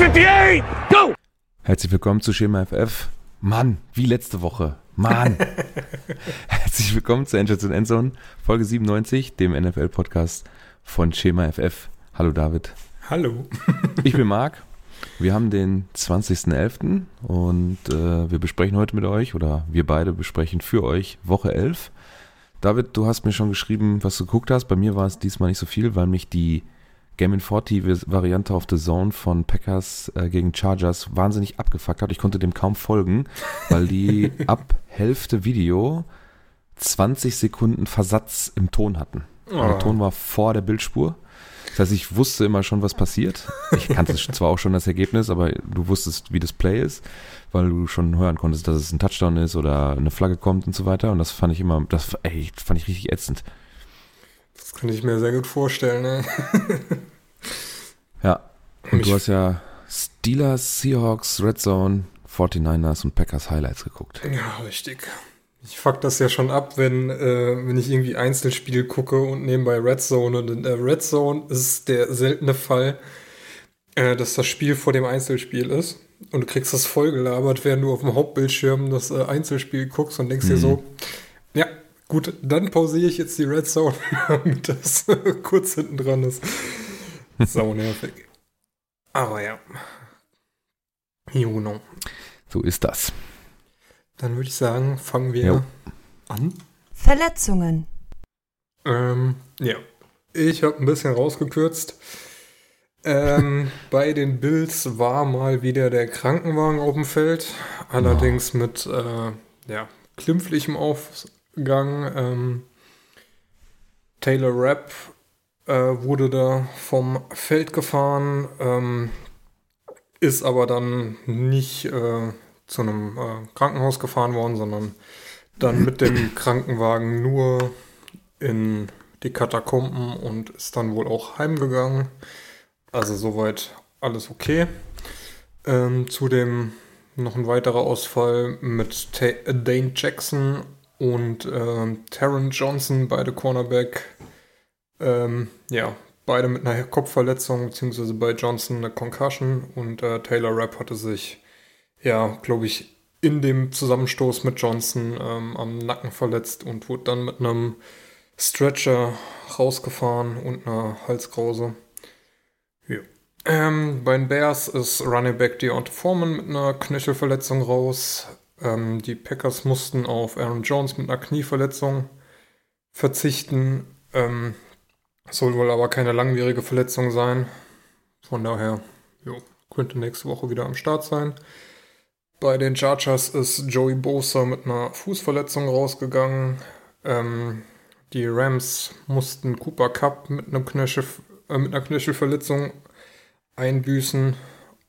58, go! Herzlich willkommen zu Schema FF. Mann, wie letzte Woche. Mann. Herzlich willkommen zu Endshots und Endzone, Folge 97, dem NFL-Podcast von Schema FF. Hallo David. Hallo. Ich bin Marc. Wir haben den 20.11. und äh, wir besprechen heute mit euch, oder wir beide besprechen für euch Woche 11. David, du hast mir schon geschrieben, was du geguckt hast. Bei mir war es diesmal nicht so viel, weil mich die Game in 40 Variante auf The Zone von Packers äh, gegen Chargers wahnsinnig abgefuckt hat. Ich konnte dem kaum folgen, weil die ab Hälfte Video 20 Sekunden Versatz im Ton hatten. Oh. Der Ton war vor der Bildspur. Das heißt, ich wusste immer schon, was passiert. Ich kannte zwar auch schon das Ergebnis, aber du wusstest, wie das Play ist, weil du schon hören konntest, dass es ein Touchdown ist oder eine Flagge kommt und so weiter. Und das fand ich immer, das ey, fand ich richtig ätzend. Das kann ich mir sehr gut vorstellen, ne? ja. Und du hast ja Steelers, Seahawks, Red Zone, 49ers und Packers Highlights geguckt. Ja, richtig. Ich fuck das ja schon ab, wenn, äh, wenn ich irgendwie Einzelspiel gucke und nebenbei Red Zone. Und in der Red Zone ist der seltene Fall, äh, dass das Spiel vor dem Einzelspiel ist. Und du kriegst das vollgelabert, während du auf dem Hauptbildschirm das äh, Einzelspiel guckst und denkst mhm. dir so, ja, gut, dann pausiere ich jetzt die Red Zone, damit das kurz hinten dran ist. Sau nervig. Aber ja. Juno. So ist das. Dann würde ich sagen, fangen wir jo. an. Verletzungen. Ähm, ja. Ich habe ein bisschen rausgekürzt. Ähm, bei den Bills war mal wieder der Krankenwagen auf dem Feld. Allerdings oh. mit äh, ja, klimpflichem Aufgang. Ähm, Taylor Rapp äh, wurde da vom Feld gefahren, ähm, ist aber dann nicht äh, zu einem äh, Krankenhaus gefahren worden, sondern dann mit dem Krankenwagen nur in die Katakomben und ist dann wohl auch heimgegangen. Also soweit alles okay. Ähm, zudem noch ein weiterer Ausfall mit Ta Dane Jackson und äh, Taron Johnson, beide Cornerback. Ähm, ja, beide mit einer Kopfverletzung, beziehungsweise bei Johnson eine Concussion und äh, Taylor Rapp hatte sich ja, glaube ich, in dem Zusammenstoß mit Johnson ähm, am Nacken verletzt und wurde dann mit einem Stretcher rausgefahren und einer Halskrause. Ja. Ähm, bei den Bears ist Running Back Deontay Foreman mit einer Knöchelverletzung raus. Ähm, die Packers mussten auf Aaron Jones mit einer Knieverletzung verzichten. Ähm, soll wohl aber keine langwierige Verletzung sein. Von daher, jo, könnte nächste Woche wieder am Start sein. Bei den Chargers ist Joey Bosa mit einer Fußverletzung rausgegangen. Ähm, die Rams mussten Cooper Cup mit, einem Knöchel, äh, mit einer Knöchelverletzung einbüßen.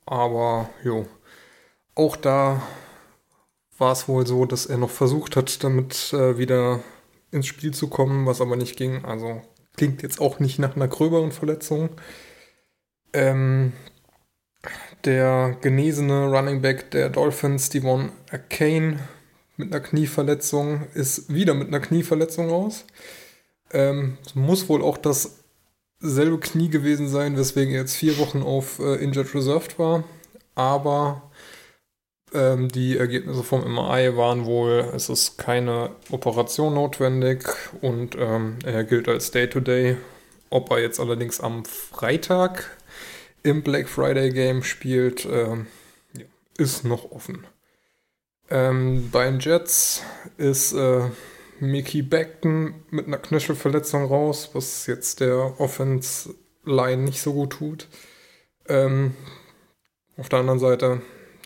Aber jo, auch da war es wohl so, dass er noch versucht hat, damit äh, wieder ins Spiel zu kommen, was aber nicht ging. Also klingt jetzt auch nicht nach einer gröberen Verletzung. Ähm, der genesene Running Back der Dolphins, Devon Kane, mit einer Knieverletzung, ist wieder mit einer Knieverletzung raus. Ähm, muss wohl auch dasselbe Knie gewesen sein, weswegen er jetzt vier Wochen auf äh, Injured Reserved war. Aber ähm, die Ergebnisse vom MRI waren wohl, es ist keine Operation notwendig und ähm, er gilt als Day-to-Day. -Day. Ob er jetzt allerdings am Freitag im Black Friday Game spielt, ähm, ist noch offen. Ähm, bei den Jets ist äh, Mickey Beckton mit einer Knöchelverletzung raus, was jetzt der Offense Line nicht so gut tut. Ähm, auf der anderen Seite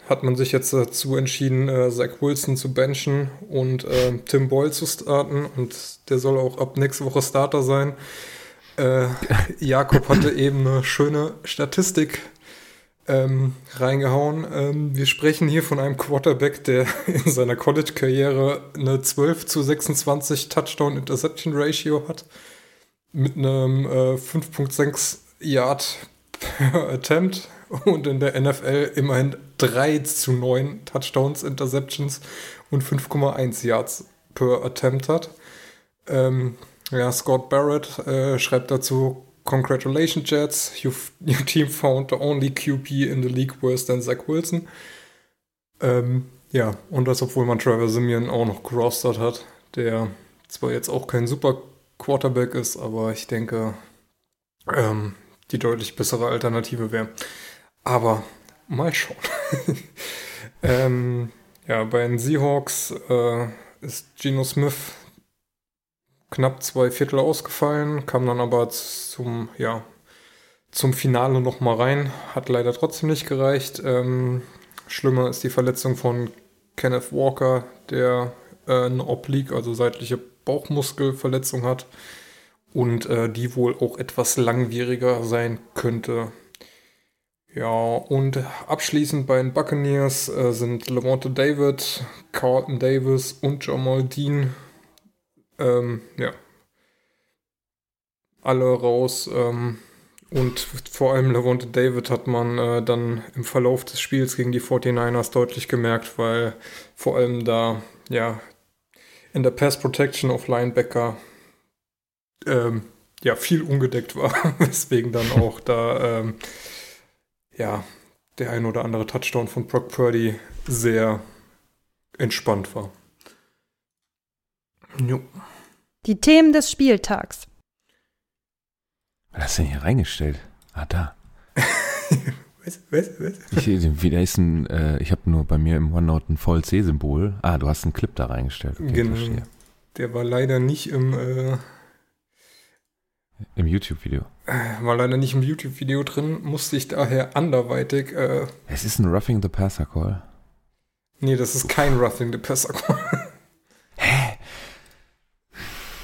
hat man sich jetzt dazu entschieden, äh, Zach Wilson zu benchen und äh, Tim Boyle zu starten und der soll auch ab nächste Woche Starter sein. Äh, Jakob hatte eben eine schöne Statistik ähm, reingehauen. Ähm, wir sprechen hier von einem Quarterback, der in seiner College-Karriere eine 12 zu 26 Touchdown-Interception-Ratio hat. Mit einem äh, 5.6 Yard per Attempt und in der NFL immerhin 3 zu 9 Touchdowns, Interceptions und 5,1 Yards per Attempt hat. Ähm, ja, Scott Barrett äh, schreibt dazu, congratulations Jets, You've, your team found the only QB in the league worse than Zach Wilson. Ähm, ja, und das, obwohl man Trevor Simeon auch noch gerostert hat, der zwar jetzt auch kein super Quarterback ist, aber ich denke, ähm, die deutlich bessere Alternative wäre. Aber mal schauen. ähm, ja, bei den Seahawks äh, ist Geno Smith knapp zwei Viertel ausgefallen, kam dann aber zum, ja, zum Finale nochmal rein, hat leider trotzdem nicht gereicht. Ähm, schlimmer ist die Verletzung von Kenneth Walker, der äh, eine Oblique, also seitliche Bauchmuskelverletzung hat und äh, die wohl auch etwas langwieriger sein könnte. Ja, und abschließend bei den Buccaneers äh, sind Lamonte David, Carlton Davis und Jamal Dean. Ähm, ja. Alle raus. Ähm, und vor allem Lavonte David hat man äh, dann im Verlauf des Spiels gegen die 49ers deutlich gemerkt, weil vor allem da, ja, in der Pass Protection auf Linebacker ähm, ja, viel ungedeckt war, weswegen dann auch da ähm, ja, der ein oder andere Touchdown von Brock Purdy sehr entspannt war. Jo. Die Themen des Spieltags. Was hast du denn hier reingestellt? Ah, da. was, was, was? Ich, wieder ist ein, äh, ich habe nur bei mir im OneNote ein Voll-C-Symbol. Ah, du hast einen Clip da reingestellt. Okay, genau. Verstehe. Der war leider nicht im äh, im YouTube-Video. War leider nicht im YouTube-Video drin, musste ich daher anderweitig. Äh, es ist ein Roughing the Passer Call. Nee, das ist kein Roughing the Passer Call. Hä?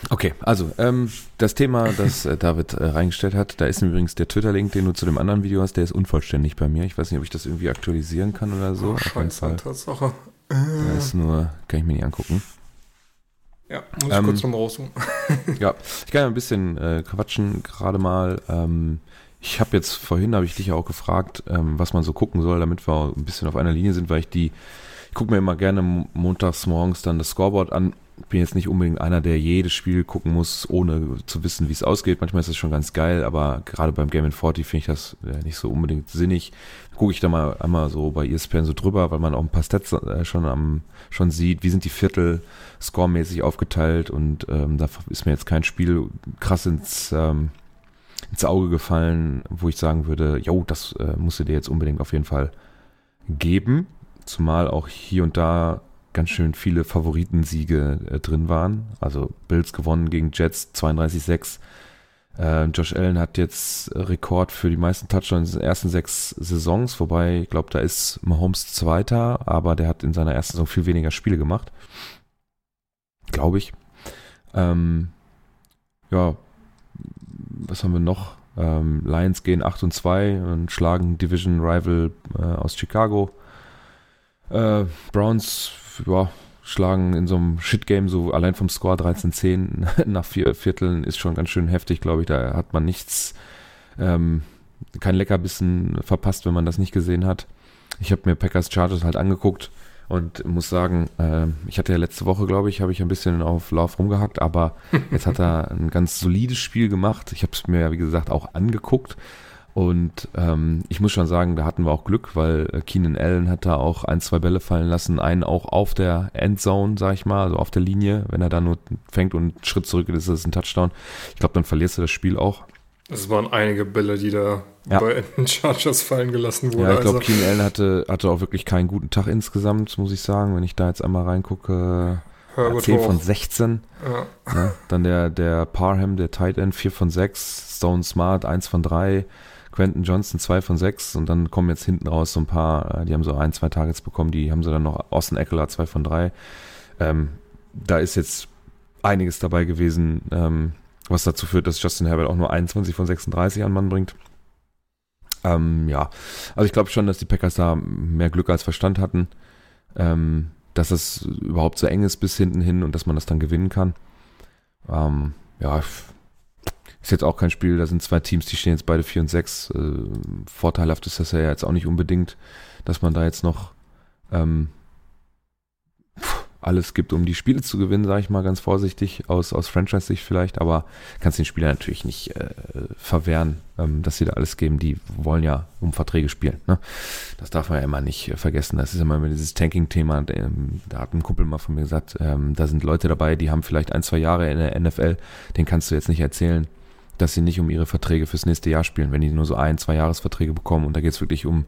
Okay, also ähm, das Thema, das äh, David äh, reingestellt hat, da ist übrigens der Twitter-Link, den du zu dem anderen Video hast, der ist unvollständig bei mir. Ich weiß nicht, ob ich das irgendwie aktualisieren kann oder so. Oh, Fall. Tatsache. Da ist nur, kann ich mir nicht angucken. Ja, muss ich ähm, kurz nochmal raussuchen. ja, ich kann ja ein bisschen äh, quatschen gerade mal. Ähm, ich habe jetzt vorhin, habe ich dich auch gefragt, ähm, was man so gucken soll, damit wir ein bisschen auf einer Linie sind, weil ich die, ich gucke mir immer gerne montags morgens dann das Scoreboard an. Bin jetzt nicht unbedingt einer, der jedes Spiel gucken muss, ohne zu wissen, wie es ausgeht. Manchmal ist das schon ganz geil, aber gerade beim Game in 40 finde ich das äh, nicht so unbedingt sinnig. Gucke ich da mal einmal so bei ESPN so drüber, weil man auch ein paar Stats äh, schon am schon sieht, wie sind die Viertel scoremäßig aufgeteilt und ähm, da ist mir jetzt kein Spiel krass ins, ähm, ins Auge gefallen, wo ich sagen würde, jo, das äh, musst du dir jetzt unbedingt auf jeden Fall geben. Zumal auch hier und da ganz schön viele Favoritensiege äh, drin waren. Also Bills gewonnen gegen Jets 32-6. Äh, Josh Allen hat jetzt Rekord für die meisten Touchdowns in den ersten sechs Saisons, wobei ich glaube, da ist Mahomes Zweiter, aber der hat in seiner ersten Saison viel weniger Spiele gemacht. Glaube ich. Ähm, ja, was haben wir noch? Ähm, Lions gehen 8 und 2 und schlagen Division Rival äh, aus Chicago. Äh, Browns, ja, schlagen in so einem Shit-Game so allein vom Score 13-10 nach vier Vierteln ist schon ganz schön heftig, glaube ich. Da hat man nichts, ähm, kein Leckerbissen verpasst, wenn man das nicht gesehen hat. Ich habe mir Packers Chargers halt angeguckt und muss sagen, äh, ich hatte ja letzte Woche, glaube ich, habe ich ein bisschen auf Lauf rumgehackt, aber jetzt hat er ein ganz solides Spiel gemacht. Ich habe es mir ja, wie gesagt, auch angeguckt und ähm, ich muss schon sagen, da hatten wir auch Glück, weil äh, Keenan Allen hat da auch ein, zwei Bälle fallen lassen, einen auch auf der Endzone, sag ich mal, also auf der Linie. Wenn er da nur fängt und einen Schritt zurück ist, ist das ein Touchdown. Ich glaube, dann verlierst du das Spiel auch. Es waren einige Bälle, die da ja. bei den Chargers fallen gelassen wurden. Ja, ich glaube, also. Keenan Allen hatte, hatte auch wirklich keinen guten Tag insgesamt, muss ich sagen. Wenn ich da jetzt einmal reingucke, Herbert 10 von 16. Ja. Ja, dann der, der Parham, der Tight End, 4 von 6. Stone Smart, 1 von 3. Quentin Johnson 2 von 6 und dann kommen jetzt hinten raus so ein paar, äh, die haben so ein, zwei Targets bekommen, die haben sie dann noch Austin Eckler 2 von 3. Ähm, da ist jetzt einiges dabei gewesen, ähm, was dazu führt, dass Justin Herbert auch nur 21 von 36 an Mann bringt. Ähm, ja, also ich glaube schon, dass die Packers da mehr Glück als Verstand hatten, ähm, dass es überhaupt so eng ist bis hinten hin und dass man das dann gewinnen kann. Ähm, ja, ist jetzt auch kein Spiel, da sind zwei Teams, die stehen jetzt beide 4 und 6. Äh, vorteilhaft ist das ja jetzt auch nicht unbedingt, dass man da jetzt noch ähm, alles gibt, um die Spiele zu gewinnen, sage ich mal ganz vorsichtig, aus, aus Franchise-Sicht vielleicht, aber kannst den Spieler natürlich nicht äh, verwehren, ähm, dass sie da alles geben. Die wollen ja um Verträge spielen. Ne? Das darf man ja immer nicht äh, vergessen. Das ist immer dieses Tanking-Thema. Ähm, da hat ein Kumpel mal von mir gesagt, ähm, da sind Leute dabei, die haben vielleicht ein, zwei Jahre in der NFL, den kannst du jetzt nicht erzählen, dass sie nicht um ihre Verträge fürs nächste Jahr spielen, wenn die nur so ein, zwei Jahresverträge bekommen und da geht es wirklich um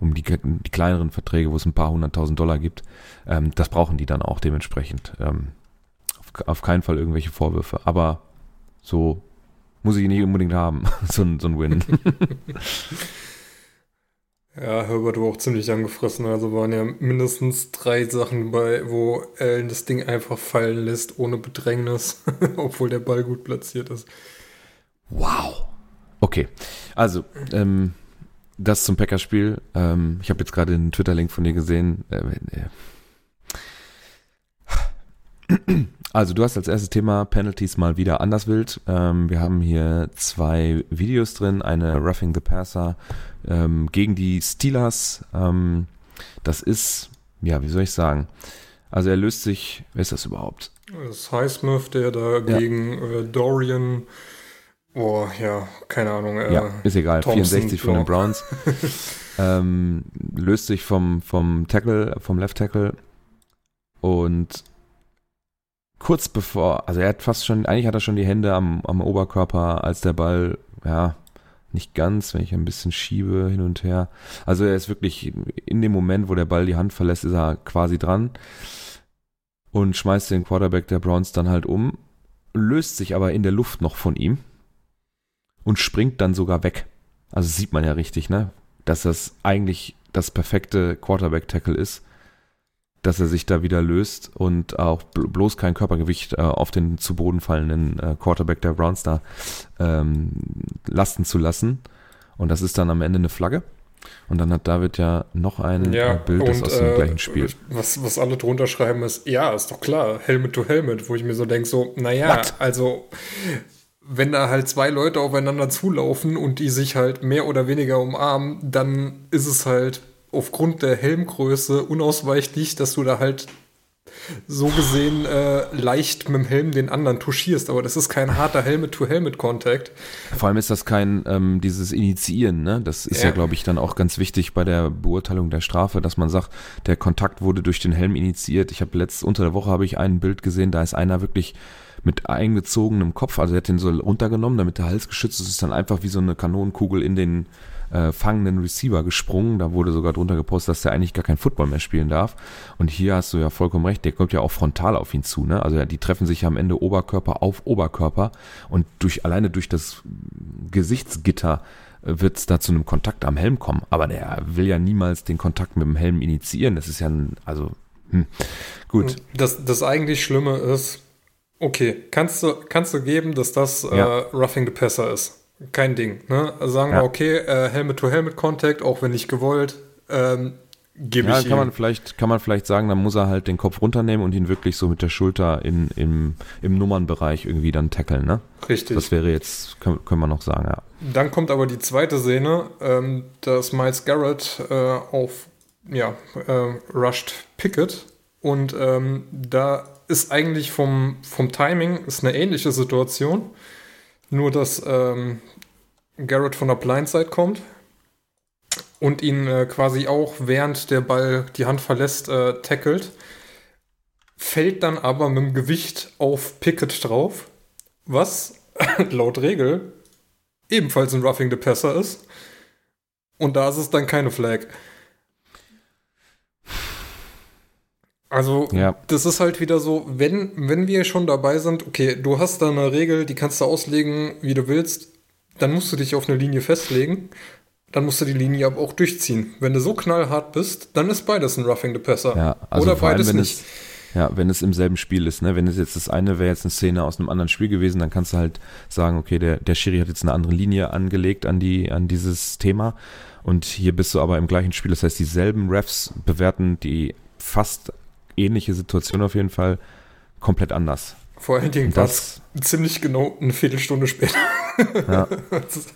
um die, die kleineren Verträge, wo es ein paar hunderttausend Dollar gibt. Ähm, das brauchen die dann auch dementsprechend. Ähm, auf, auf, keinen Fall irgendwelche Vorwürfe. Aber so muss ich nicht unbedingt haben, so, ein, so ein Win. ja, Herbert war auch ziemlich angefressen. Also waren ja mindestens drei Sachen bei, wo Allen das Ding einfach fallen lässt, ohne Bedrängnis, obwohl der Ball gut platziert ist. Wow. Okay, also ähm, das zum Packerspiel. Ähm, ich habe jetzt gerade den Twitter-Link von dir gesehen. Äh, äh. Also du hast als erstes Thema Penalties mal wieder anders wild. Ähm, wir haben hier zwei Videos drin. Eine Roughing the Passer ähm, gegen die Steelers. Ähm, das ist, ja, wie soll ich sagen? Also er löst sich, wer ist das überhaupt? Das ist Highsmith, der da ja. gegen äh, Dorian Oh, ja, keine Ahnung. Äh, ja, ist egal. Thompson, 64 von den Browns. ähm, löst sich vom, vom Tackle, vom Left Tackle und kurz bevor, also er hat fast schon, eigentlich hat er schon die Hände am, am Oberkörper, als der Ball, ja, nicht ganz, wenn ich ein bisschen schiebe hin und her. Also er ist wirklich in dem Moment, wo der Ball die Hand verlässt, ist er quasi dran und schmeißt den Quarterback der Browns dann halt um, löst sich aber in der Luft noch von ihm und springt dann sogar weg. Also sieht man ja richtig, ne? Dass das eigentlich das perfekte Quarterback-Tackle ist, dass er sich da wieder löst und auch bloß kein Körpergewicht äh, auf den zu Boden fallenden äh, Quarterback der Browns da ähm, lasten zu lassen. Und das ist dann am Ende eine Flagge. Und dann hat David ja noch ein ja, Bild und, aus dem äh, gleichen Spiel. Was, was alle drunter schreiben ist, ja, ist doch klar, Helmet to Helmet, wo ich mir so denke, so, naja, also wenn da halt zwei Leute aufeinander zulaufen und die sich halt mehr oder weniger umarmen, dann ist es halt aufgrund der Helmgröße unausweichlich, dass du da halt so gesehen äh, leicht mit dem Helm den anderen touchierst, aber das ist kein harter Helmet-to-Helmet-Contact. Vor allem ist das kein ähm, dieses Initiieren, ne? Das ist ja, ja glaube ich, dann auch ganz wichtig bei der Beurteilung der Strafe, dass man sagt, der Kontakt wurde durch den Helm initiiert. Ich habe letzt unter der Woche habe ich ein Bild gesehen, da ist einer wirklich mit eingezogenem Kopf, also er hat den so runtergenommen, damit der Hals geschützt ist, ist dann einfach wie so eine Kanonenkugel in den äh, fangenden Receiver gesprungen. Da wurde sogar drunter gepostet, dass der eigentlich gar kein Football mehr spielen darf. Und hier hast du ja vollkommen recht, der kommt ja auch frontal auf ihn zu. Ne? Also ja, die treffen sich ja am Ende Oberkörper auf Oberkörper und durch alleine durch das Gesichtsgitter äh, wird es da zu einem Kontakt am Helm kommen. Aber der will ja niemals den Kontakt mit dem Helm initiieren. Das ist ja ein, also hm, gut. Das, das eigentlich Schlimme ist, Okay, kannst du, kannst du geben, dass das äh, ja. äh, Roughing the Passer ist? Kein Ding. Ne? Also sagen ja. wir, okay, äh, Helmet-to-Helmet-Contact, auch wenn nicht gewollt, ähm, gebe ja, ich kann ihm. Man vielleicht, kann man vielleicht sagen, dann muss er halt den Kopf runternehmen und ihn wirklich so mit der Schulter in, im, im Nummernbereich irgendwie dann tackeln. Ne? Richtig. Das wäre jetzt, können, können wir noch sagen, ja. Dann kommt aber die zweite Szene, ähm, dass Miles Garrett äh, auf, ja, äh, rushed Pickett und ähm, da ist eigentlich vom, vom Timing ist eine ähnliche Situation. Nur, dass ähm, Garrett von der Blindside kommt und ihn äh, quasi auch während der Ball die Hand verlässt, äh, tackelt. Fällt dann aber mit dem Gewicht auf Pickett drauf, was laut Regel ebenfalls ein Roughing the Passer ist. Und da ist es dann keine Flag. Also, ja. das ist halt wieder so, wenn, wenn wir schon dabei sind, okay, du hast da eine Regel, die kannst du auslegen, wie du willst, dann musst du dich auf eine Linie festlegen, dann musst du die Linie aber auch durchziehen. Wenn du so knallhart bist, dann ist beides ein Roughing the Passer. Ja, also Oder beides allem, nicht. Es, ja, wenn es im selben Spiel ist, ne? Wenn es jetzt das eine wäre jetzt eine Szene aus einem anderen Spiel gewesen, dann kannst du halt sagen, okay, der, der Schiri hat jetzt eine andere Linie angelegt an die, an dieses Thema. Und hier bist du aber im gleichen Spiel. Das heißt, dieselben Refs bewerten die fast ähnliche Situation auf jeden Fall komplett anders. Vor allen Dingen war es ziemlich genau eine Viertelstunde später. Ja.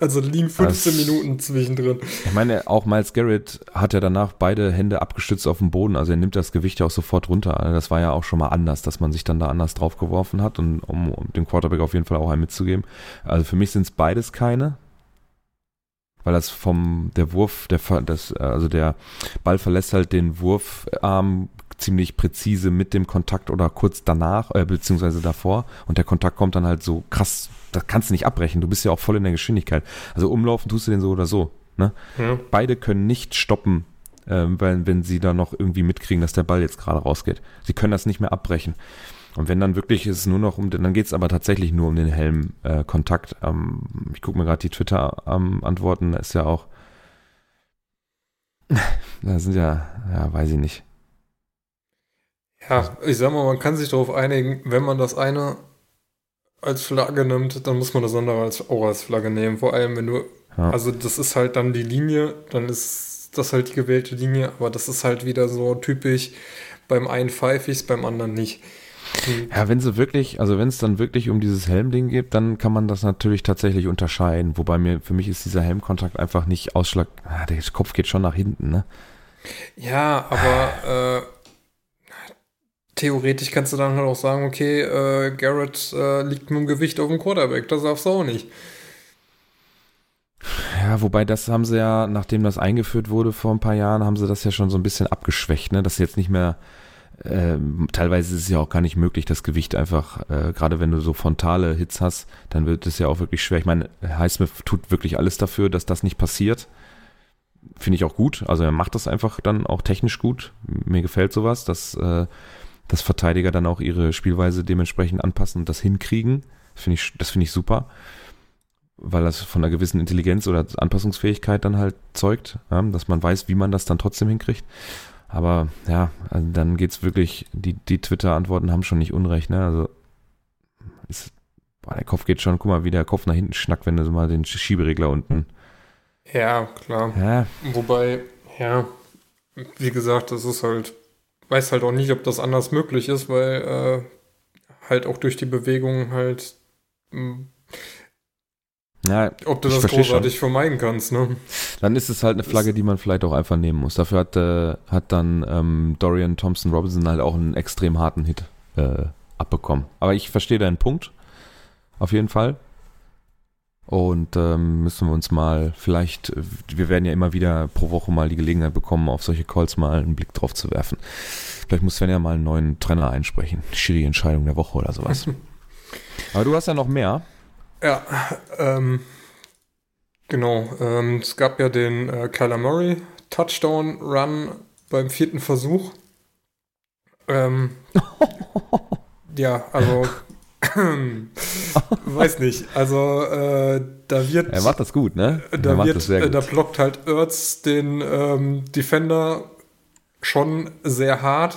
also liegen 15 das, Minuten zwischendrin. Ich meine, auch Miles Garrett hat ja danach beide Hände abgestützt auf dem Boden, also er nimmt das Gewicht ja auch sofort runter. Also das war ja auch schon mal anders, dass man sich dann da anders drauf geworfen hat und um, um dem Quarterback auf jeden Fall auch einen mitzugeben. Also für mich sind es beides keine weil das vom der Wurf, der das, also der Ball verlässt halt den Wurfarm ziemlich präzise mit dem Kontakt oder kurz danach, äh, beziehungsweise davor. Und der Kontakt kommt dann halt so krass, das kannst du nicht abbrechen. Du bist ja auch voll in der Geschwindigkeit. Also umlaufen tust du den so oder so. Ne? Ja. Beide können nicht stoppen, äh, weil, wenn sie da noch irgendwie mitkriegen, dass der Ball jetzt gerade rausgeht. Sie können das nicht mehr abbrechen. Und wenn dann wirklich ist es nur noch um den, dann geht es aber tatsächlich nur um den Helm-Kontakt. Äh, ähm, ich gucke mir gerade die Twitter-Antworten, ähm, da ist ja auch, da sind ja, ja, weiß ich nicht. Ja, ich sag mal, man kann sich darauf einigen, wenn man das eine als Flagge nimmt, dann muss man das andere als, auch als Flagge nehmen. Vor allem, wenn du, ja. also das ist halt dann die Linie, dann ist das halt die gewählte Linie, aber das ist halt wieder so typisch, beim einen pfeife ich es, beim anderen nicht. Ja, wenn sie wirklich, also wenn es dann wirklich um dieses Helmding geht, dann kann man das natürlich tatsächlich unterscheiden. Wobei mir, für mich ist dieser Helmkontakt einfach nicht Ausschlag, ah, der Kopf geht schon nach hinten, ne? Ja, aber äh, theoretisch kannst du dann halt auch sagen, okay, äh, Garrett äh, liegt mit dem Gewicht auf dem Quarterback, das darfst du auch nicht. Ja, wobei das haben sie ja, nachdem das eingeführt wurde vor ein paar Jahren, haben sie das ja schon so ein bisschen abgeschwächt, ne? Dass jetzt nicht mehr, äh, teilweise ist es ja auch gar nicht möglich, das Gewicht einfach, äh, gerade wenn du so frontale Hits hast, dann wird es ja auch wirklich schwer. Ich meine, Highsmith tut wirklich alles dafür, dass das nicht passiert. Finde ich auch gut. Also er macht das einfach dann auch technisch gut. Mir gefällt sowas, dass äh, dass Verteidiger dann auch ihre Spielweise dementsprechend anpassen und das hinkriegen. Finde ich, das finde ich super, weil das von einer gewissen Intelligenz oder Anpassungsfähigkeit dann halt zeugt, ja, dass man weiß, wie man das dann trotzdem hinkriegt. Aber ja, also dann es wirklich, die, die Twitter-Antworten haben schon nicht unrecht, ne? Also ist, boah, der Kopf geht schon, guck mal, wie der Kopf nach hinten schnackt, wenn du mal den Schieberegler unten. Ja, klar. Ja. Wobei, ja, wie gesagt, das ist halt weiß halt auch nicht, ob das anders möglich ist, weil äh, halt auch durch die Bewegung halt mh, hm, ja, ob du das großartig schon. vermeiden kannst, ne? Dann ist es halt eine Flagge, die man vielleicht auch einfach nehmen muss. Dafür hat, äh, hat dann ähm, Dorian Thompson Robinson halt auch einen extrem harten Hit äh, abbekommen. Aber ich verstehe deinen Punkt. Auf jeden Fall. Und ähm, müssen wir uns mal vielleicht, wir werden ja immer wieder pro Woche mal die Gelegenheit bekommen, auf solche Calls mal einen Blick drauf zu werfen. Vielleicht muss Sven ja mal einen neuen Trainer einsprechen. Schiri-Entscheidung der Woche oder sowas. Aber du hast ja noch mehr. Ja, ähm, genau. Ähm, es gab ja den äh, Kyler Murray Touchdown Run beim vierten Versuch. Ähm, ja, also Weiß nicht. Also äh, da wird. Er macht das gut, ne? Da er wird, äh, da blockt halt Ertz den ähm, Defender schon sehr hart.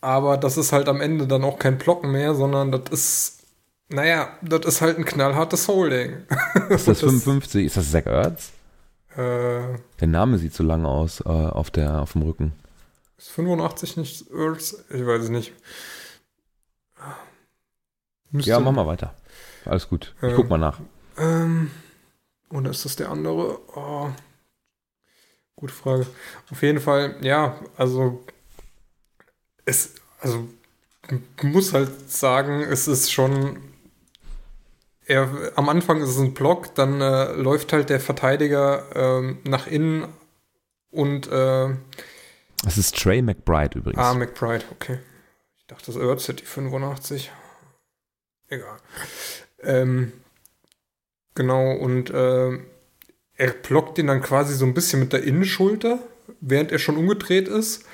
Aber das ist halt am Ende dann auch kein Blocken mehr, sondern das ist, naja, das ist halt ein knallhartes Holding. Ist das 55? Ist das Zach Ertz? Äh, der Name sieht so lang aus äh, auf, der, auf dem Rücken. Ist 85 nicht Ertz? Ich weiß es nicht. Müsste, ja, mach mal weiter. Alles gut. Ich ähm, guck mal nach. Ähm, oder ist das der andere? Oh, gute Frage. Auf jeden Fall, ja, also es, also muss halt sagen, es ist schon er, am Anfang ist es ein Block, dann äh, läuft halt der Verteidiger äh, nach innen und äh, Das ist Trey McBride übrigens. Ah, McBride, okay. Ich dachte, das Earth die 85. Egal. Ähm, genau, und äh, er blockt ihn dann quasi so ein bisschen mit der Innenschulter, während er schon umgedreht ist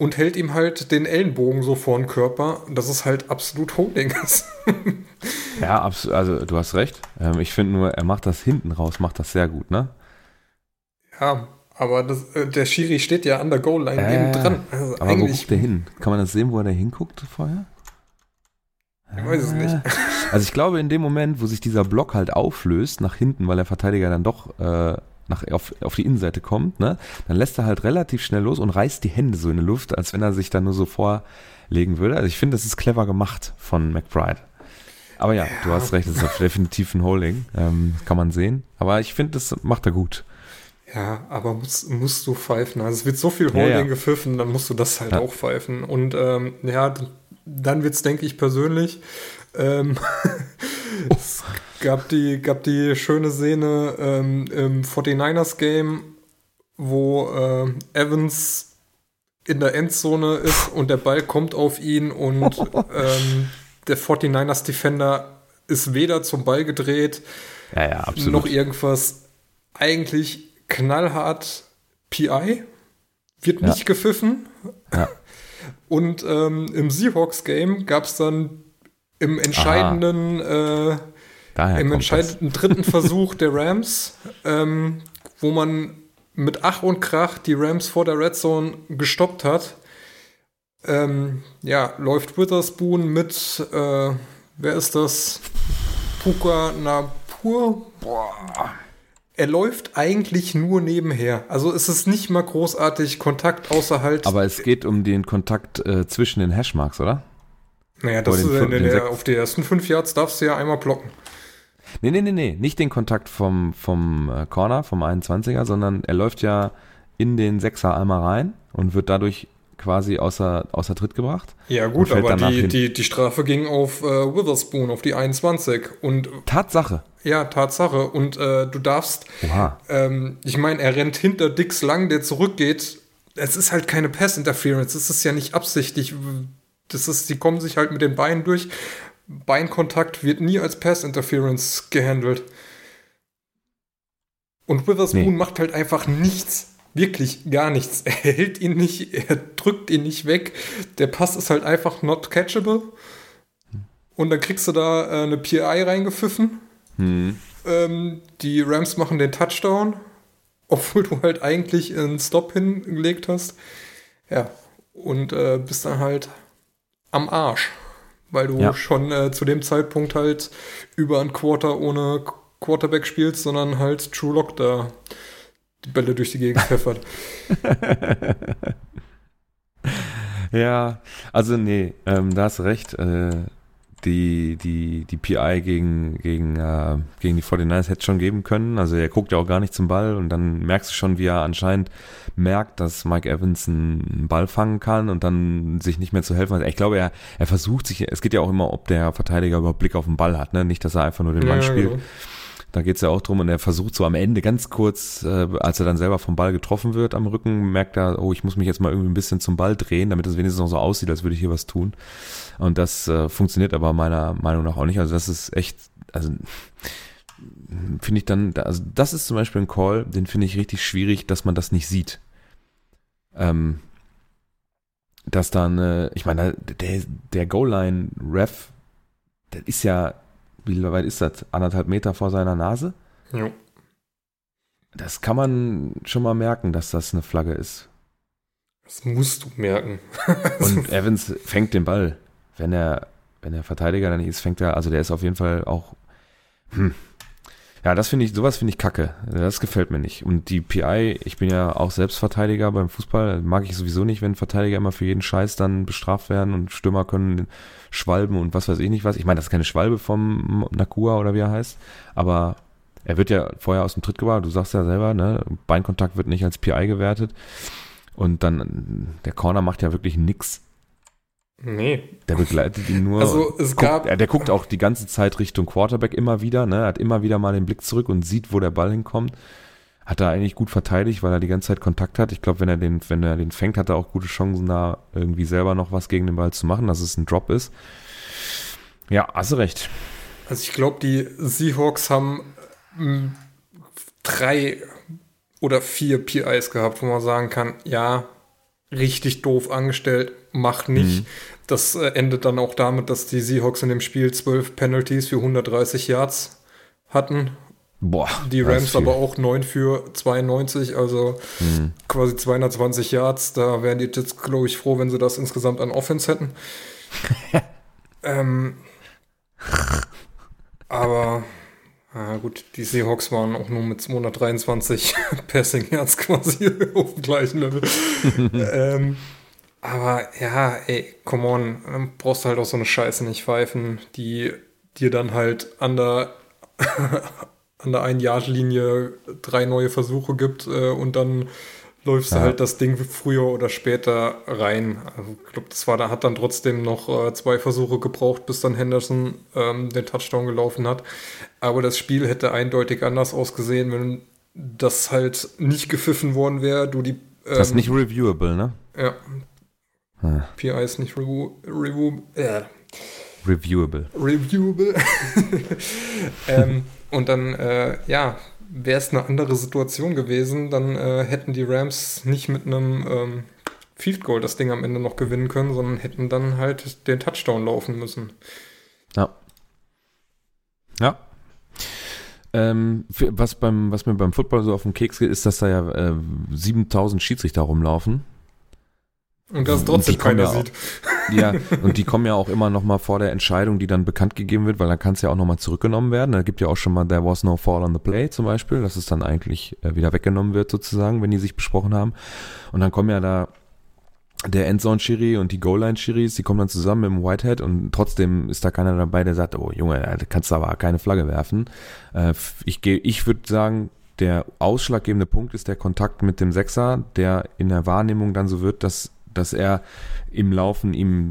und hält ihm halt den Ellenbogen so vor den Körper, dass es halt absolut Holding ist. ja, also du hast recht. Ähm, ich finde nur, er macht das hinten raus, macht das sehr gut, ne? Ja, aber das, äh, der Schiri steht ja an der Goal-Line äh, neben dran. Also aber wo guckt der hin? Kann man das sehen, wo er da hinguckt vorher? Ich weiß es nicht. Also ich glaube, in dem Moment, wo sich dieser Block halt auflöst nach hinten, weil der Verteidiger dann doch äh, nach, auf, auf die Innenseite kommt, ne, dann lässt er halt relativ schnell los und reißt die Hände so in die Luft, als wenn er sich da nur so vorlegen würde. Also ich finde, das ist clever gemacht von McBride. Aber ja, du hast recht, das ist definitiv ein Holding. Ähm, kann man sehen. Aber ich finde, das macht er gut. Ja, aber muss, musst du pfeifen. Also es wird so viel Holding ja, ja. gepfiffen, dann musst du das halt ja. auch pfeifen. Und ähm, ja, dann wird es, denke ich, persönlich. Ähm, es gab die, gab die schöne Szene ähm, im 49ers Game, wo äh, Evans in der Endzone ist und der Ball kommt auf ihn und ähm, der 49ers Defender ist weder zum Ball gedreht ja, noch irgendwas. Eigentlich knallhart PI, wird nicht gepfiffen. Und ähm, im Seahawks-Game gab es dann im entscheidenden, äh, im entscheidenden das. dritten Versuch der Rams, ähm, wo man mit Ach und Krach die Rams vor der Red Zone gestoppt hat. Ähm, ja, läuft Witherspoon mit, äh, wer ist das? Puka Napur? Boah er läuft eigentlich nur nebenher. Also es ist nicht mal großartig Kontakt außer halt. Aber es geht um den Kontakt äh, zwischen den Hashmarks, oder? Naja, das ist in der, auf die ersten fünf Yards darfst du ja einmal blocken. Nee, nee, nee, nee, nicht den Kontakt vom, vom äh, Corner, vom 21er, sondern er läuft ja in den Sechser einmal rein und wird dadurch quasi außer, außer Tritt gebracht. Ja gut, aber die, die, die Strafe ging auf äh, Witherspoon, auf die 21. Und, Tatsache. Ja, Tatsache. Und äh, du darfst, ähm, ich meine, er rennt hinter Dix lang, der zurückgeht. Es ist halt keine Pass-Interference, es ist ja nicht absichtlich. Das ist, die kommen sich halt mit den Beinen durch. Beinkontakt wird nie als Pass-Interference gehandelt. Und Witherspoon nee. macht halt einfach nichts. Wirklich gar nichts. Er hält ihn nicht, er drückt ihn nicht weg. Der Pass ist halt einfach not catchable. Und dann kriegst du da äh, eine PI reingepfiffen. Hm. Ähm, die Rams machen den Touchdown, obwohl du halt eigentlich einen Stop hingelegt hast. Ja, und äh, bist dann halt am Arsch, weil du ja. schon äh, zu dem Zeitpunkt halt über ein Quarter ohne Quarterback spielst, sondern halt True Lock da die Bälle durch die Gegend pfeffert. ja, also nee, ähm, da hast recht. Äh, die, die, die PI gegen, gegen, äh, gegen die 49ers hätte schon geben können. Also er guckt ja auch gar nicht zum Ball und dann merkst du schon, wie er anscheinend merkt, dass Mike Evans einen Ball fangen kann und dann sich nicht mehr zu helfen hat. Ich glaube, er, er versucht sich, es geht ja auch immer, ob der Verteidiger überhaupt Blick auf den Ball hat, ne? Nicht, dass er einfach nur den Mann ja, spielt. Genau. Da geht's ja auch drum und er versucht so am Ende ganz kurz, äh, als er dann selber vom Ball getroffen wird am Rücken, merkt er, oh, ich muss mich jetzt mal irgendwie ein bisschen zum Ball drehen, damit es wenigstens noch so aussieht, als würde ich hier was tun. Und das äh, funktioniert aber meiner Meinung nach auch nicht. Also das ist echt, also finde ich dann, also das ist zum Beispiel ein Call, den finde ich richtig schwierig, dass man das nicht sieht. Ähm, dass dann, äh, ich meine, der, der Goal-Line-Ref, das ist ja wie weit ist das? Anderthalb Meter vor seiner Nase? Ja. Das kann man schon mal merken, dass das eine Flagge ist. Das musst du merken. Und Evans fängt den Ball. Wenn er, wenn der Verteidiger da nicht ist, fängt er, also der ist auf jeden Fall auch, hm, ja, das finde ich, sowas finde ich kacke. Das gefällt mir nicht. Und die PI, ich bin ja auch Selbstverteidiger beim Fußball, mag ich sowieso nicht, wenn Verteidiger immer für jeden Scheiß dann bestraft werden und Stürmer können Schwalben und was weiß ich nicht was. Ich meine, das ist keine Schwalbe vom Nakua oder wie er heißt, aber er wird ja vorher aus dem Tritt gebracht, du sagst ja selber, ne, Beinkontakt wird nicht als PI gewertet. Und dann, der Corner macht ja wirklich nix Nee. Der begleitet ihn nur. Also es guckt, gab. Der guckt auch die ganze Zeit Richtung Quarterback immer wieder, ne? Hat immer wieder mal den Blick zurück und sieht, wo der Ball hinkommt. Hat er eigentlich gut verteidigt, weil er die ganze Zeit Kontakt hat. Ich glaube, wenn er den, wenn er den fängt, hat er auch gute Chancen, da irgendwie selber noch was gegen den Ball zu machen, dass es ein Drop ist. Ja, hast du recht. Also ich glaube, die Seahawks haben hm, drei oder vier PIs gehabt, wo man sagen kann, ja, richtig doof angestellt, macht nicht. Mhm. Das äh, endet dann auch damit, dass die Seahawks in dem Spiel zwölf Penalties für 130 Yards hatten. Boah. Die Rams aber auch neun für 92, also mhm. quasi 220 Yards. Da wären die jetzt, glaube ich, froh, wenn sie das insgesamt an Offense hätten. ähm, aber Ah, gut, die Seahawks waren auch nur mit 223 Passing Yards quasi auf dem gleichen Level. ähm, aber ja, ey, come on, brauchst du halt auch so eine Scheiße nicht pfeifen. Die, dir dann halt an der, an der einen Yard-Linie drei neue Versuche gibt äh, und dann läufst ja. du halt das Ding früher oder später rein. Also, ich glaube, das war, da hat dann trotzdem noch äh, zwei Versuche gebraucht, bis dann Henderson ähm, den Touchdown gelaufen hat. Aber das Spiel hätte eindeutig anders ausgesehen, wenn das halt nicht gepfiffen worden wäre. Du die. Ähm, das ist nicht reviewable, ne? Ja. Hm. PI ist nicht review, review, äh, reviewable. Reviewable. ähm, und dann, äh, ja, wäre es eine andere Situation gewesen, dann äh, hätten die Rams nicht mit einem ähm, Field Goal das Ding am Ende noch gewinnen können, sondern hätten dann halt den Touchdown laufen müssen. Ja. Ja. Ähm, was, beim, was mir beim Football so auf den Keks geht, ist, dass da ja äh, 7000 Schiedsrichter rumlaufen. Und das trotzdem keiner ja sieht. ja, und die kommen ja auch immer noch mal vor der Entscheidung, die dann bekannt gegeben wird, weil dann kann es ja auch noch mal zurückgenommen werden. Da gibt ja auch schon mal There was no fall on the play zum Beispiel, dass es dann eigentlich äh, wieder weggenommen wird sozusagen, wenn die sich besprochen haben. Und dann kommen ja da der Endzone-Schiri und die Goal-Line-Schiris, die kommen dann zusammen im Whitehead und trotzdem ist da keiner dabei, der sagt, oh Junge, da kannst du aber keine Flagge werfen. Äh, ich gehe, ich würde sagen, der ausschlaggebende Punkt ist der Kontakt mit dem Sechser, der in der Wahrnehmung dann so wird, dass dass er im Laufen ihm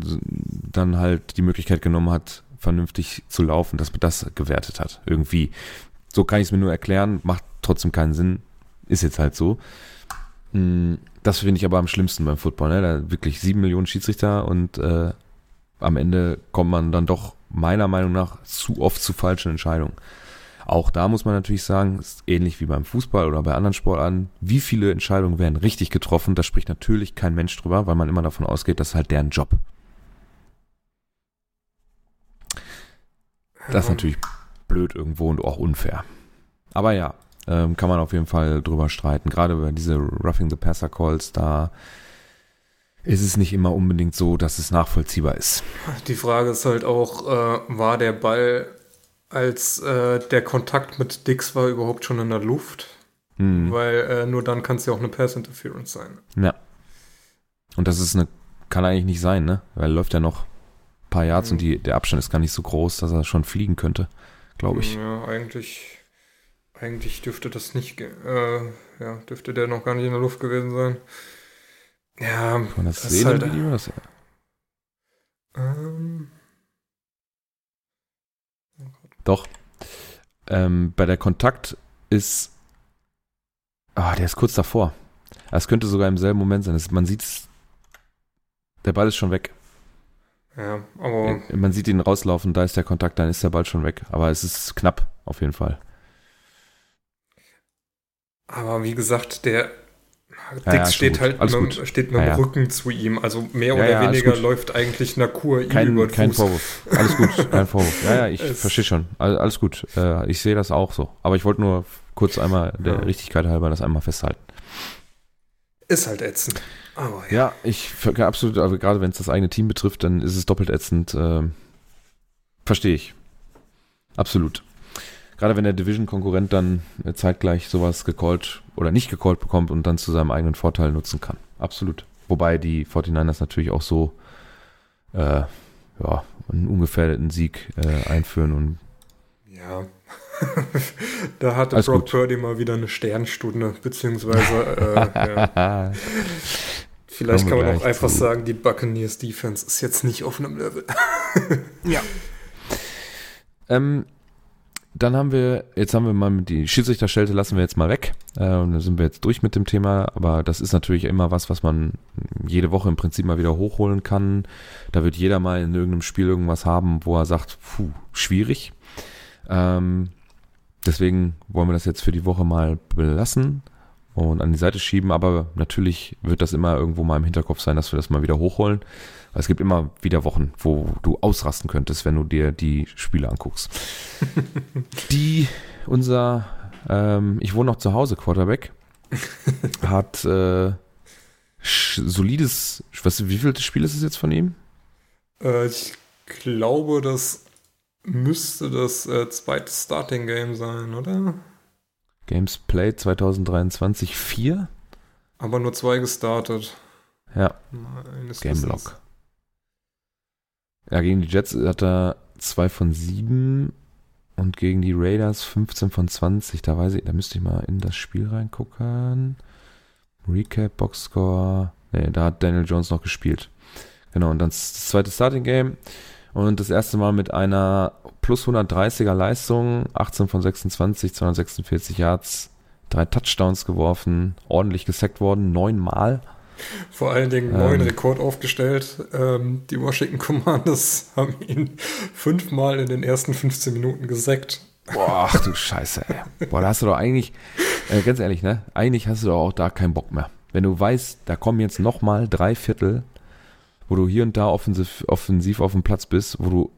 dann halt die Möglichkeit genommen hat, vernünftig zu laufen, dass man das gewertet hat. Irgendwie. So kann ich es mir nur erklären, macht trotzdem keinen Sinn. Ist jetzt halt so. Hm, das finde ich aber am schlimmsten beim Football. Ne? Da wirklich sieben Millionen Schiedsrichter und äh, am Ende kommt man dann doch meiner Meinung nach zu oft zu falschen Entscheidungen. Auch da muss man natürlich sagen, ist ähnlich wie beim Fußball oder bei anderen Sportarten, wie viele Entscheidungen werden richtig getroffen, da spricht natürlich kein Mensch drüber, weil man immer davon ausgeht, das ist halt deren Job. Das ist natürlich blöd irgendwo und auch unfair. Aber ja, ähm, kann man auf jeden Fall drüber streiten. Gerade über diese Roughing the Passer Calls, da ist es nicht immer unbedingt so, dass es nachvollziehbar ist. Die Frage ist halt auch, äh, war der Ball als äh, der Kontakt mit Dix war überhaupt schon in der Luft. Hm. Weil äh, nur dann kann es ja auch eine Pass Interference sein. Ja. Und das ist eine, kann eigentlich nicht sein, ne? Weil er läuft ja noch ein paar Yards mhm. und die, der Abstand ist gar nicht so groß, dass er schon fliegen könnte, glaube ich. Ja, eigentlich, eigentlich dürfte das nicht, äh, ja, dürfte der noch gar nicht in der Luft gewesen sein. Ja, kann man das, das sehen halt, im Video? Das, ähm, doch. Ähm, bei der Kontakt ist. Ah, der ist kurz davor. Es könnte sogar im selben Moment sein. man sieht Der Ball ist schon weg. Ja, aber. Man sieht ihn rauslaufen, da ist der Kontakt, dann ist der Ball schon weg. Aber es ist knapp, auf jeden Fall. Aber wie gesagt, der Dix ja, ja, steht halt mit, steht mit dem Rücken zu ihm. Also mehr oder weniger läuft eigentlich Nakur ihm kein, über den Kein Fuß. Vorwurf. Alles gut, kein Vorwurf. Ja, ja, ich verstehe schon. Alles gut. Äh, ich sehe das auch so. Aber ich wollte nur kurz einmal der Richtigkeit halber das einmal festhalten. Ist halt ätzend. Aber ja. ja, ich absolut, aber gerade wenn es das eigene Team betrifft, dann ist es doppelt ätzend. Äh, verstehe ich. Absolut. Gerade wenn der Division-Konkurrent dann äh, zeitgleich sowas gecallt oder nicht gecallt bekommt und dann zu seinem eigenen Vorteil nutzen kann. Absolut. Wobei die 49ers natürlich auch so äh, ja, einen ungefährdeten Sieg äh, einführen und ja. da hatte Alles Brock gut. Purdy mal wieder eine Sternstunde, beziehungsweise äh, ja. Vielleicht kann man auch einfach zu. sagen, die Buccaneers Defense ist jetzt nicht auf einem Level. ja. Ähm, dann haben wir, jetzt haben wir mal die Schiedsrichterschelte lassen wir jetzt mal weg. Und dann sind wir jetzt durch mit dem Thema. Aber das ist natürlich immer was, was man jede Woche im Prinzip mal wieder hochholen kann. Da wird jeder mal in irgendeinem Spiel irgendwas haben, wo er sagt, puh, schwierig. Ähm, deswegen wollen wir das jetzt für die Woche mal belassen und an die Seite schieben. Aber natürlich wird das immer irgendwo mal im Hinterkopf sein, dass wir das mal wieder hochholen. Es gibt immer wieder Wochen, wo du ausrasten könntest, wenn du dir die Spiele anguckst. die, unser, ähm, ich wohne noch zu Hause, Quarterback, hat äh, solides, was, wie viel Spiel ist es jetzt von ihm? Äh, ich glaube, das müsste das äh, zweite Starting Game sein, oder? Games Played 2023 4? Aber nur zwei gestartet. Ja. Game Log. Ja, gegen die Jets hat er 2 von 7 und gegen die Raiders 15 von 20. Da weiß ich, da müsste ich mal in das Spiel reingucken. Recap, Boxscore. Ne, da hat Daniel Jones noch gespielt. Genau, und dann das zweite Starting Game. Und das erste Mal mit einer plus 130er Leistung, 18 von 26, 246 Yards, drei Touchdowns geworfen, ordentlich gesackt worden, neunmal. Vor allen Dingen einen neuen ähm, Rekord aufgestellt. Ähm, die Washington Commanders haben ihn fünfmal in den ersten 15 Minuten gesackt. Boah, ach du Scheiße, ey. Boah, da hast du doch eigentlich, äh, ganz ehrlich, ne? Eigentlich hast du doch auch da keinen Bock mehr. Wenn du weißt, da kommen jetzt nochmal drei Viertel, wo du hier und da offensiv, offensiv auf dem Platz bist, wo du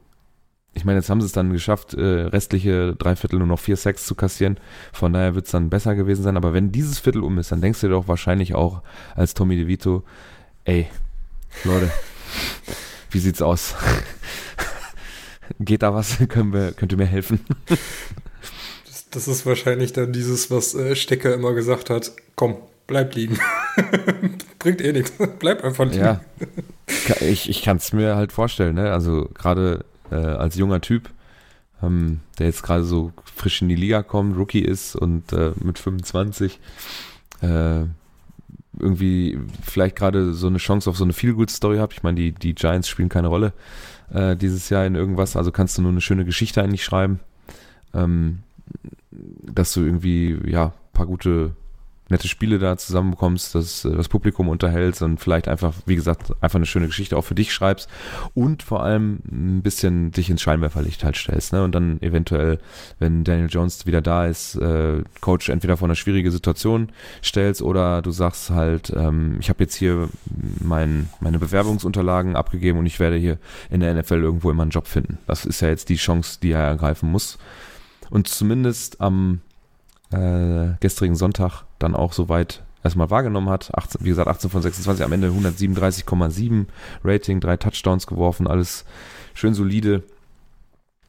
ich meine, jetzt haben sie es dann geschafft, äh, restliche drei Viertel nur noch vier Sacks zu kassieren. Von daher wird es dann besser gewesen sein. Aber wenn dieses Viertel um ist, dann denkst du dir doch wahrscheinlich auch als Tommy DeVito, ey, Leute, wie sieht's aus? Geht da was? Können wir, könnt ihr mir helfen? das, das, ist wahrscheinlich dann dieses, was äh, Stecker immer gesagt hat. Komm, bleib liegen. Bringt eh nichts. Bleib einfach liegen. Ja, ich, ich kann es mir halt vorstellen. Ne? Also gerade äh, als junger Typ, ähm, der jetzt gerade so frisch in die Liga kommt, Rookie ist und äh, mit 25 äh, irgendwie vielleicht gerade so eine Chance auf so eine Feel-Good-Story habe. Ich meine, die, die Giants spielen keine Rolle äh, dieses Jahr in irgendwas, also kannst du nur eine schöne Geschichte eigentlich schreiben, ähm, dass du irgendwie, ja, paar gute nette Spiele da zusammenbekommst, dass äh, das Publikum unterhältst und vielleicht einfach, wie gesagt, einfach eine schöne Geschichte auch für dich schreibst und vor allem ein bisschen dich ins Scheinwerferlicht halt stellst. Ne? Und dann eventuell, wenn Daniel Jones wieder da ist, äh, Coach entweder vor eine schwierige Situation stellst oder du sagst halt, ähm, ich habe jetzt hier mein, meine Bewerbungsunterlagen abgegeben und ich werde hier in der NFL irgendwo immer einen Job finden. Das ist ja jetzt die Chance, die er ergreifen muss. Und zumindest am äh, gestrigen Sonntag dann auch soweit erstmal wahrgenommen hat. 18, wie gesagt, 18 von 26, am Ende 137,7 Rating, drei Touchdowns geworfen, alles schön solide.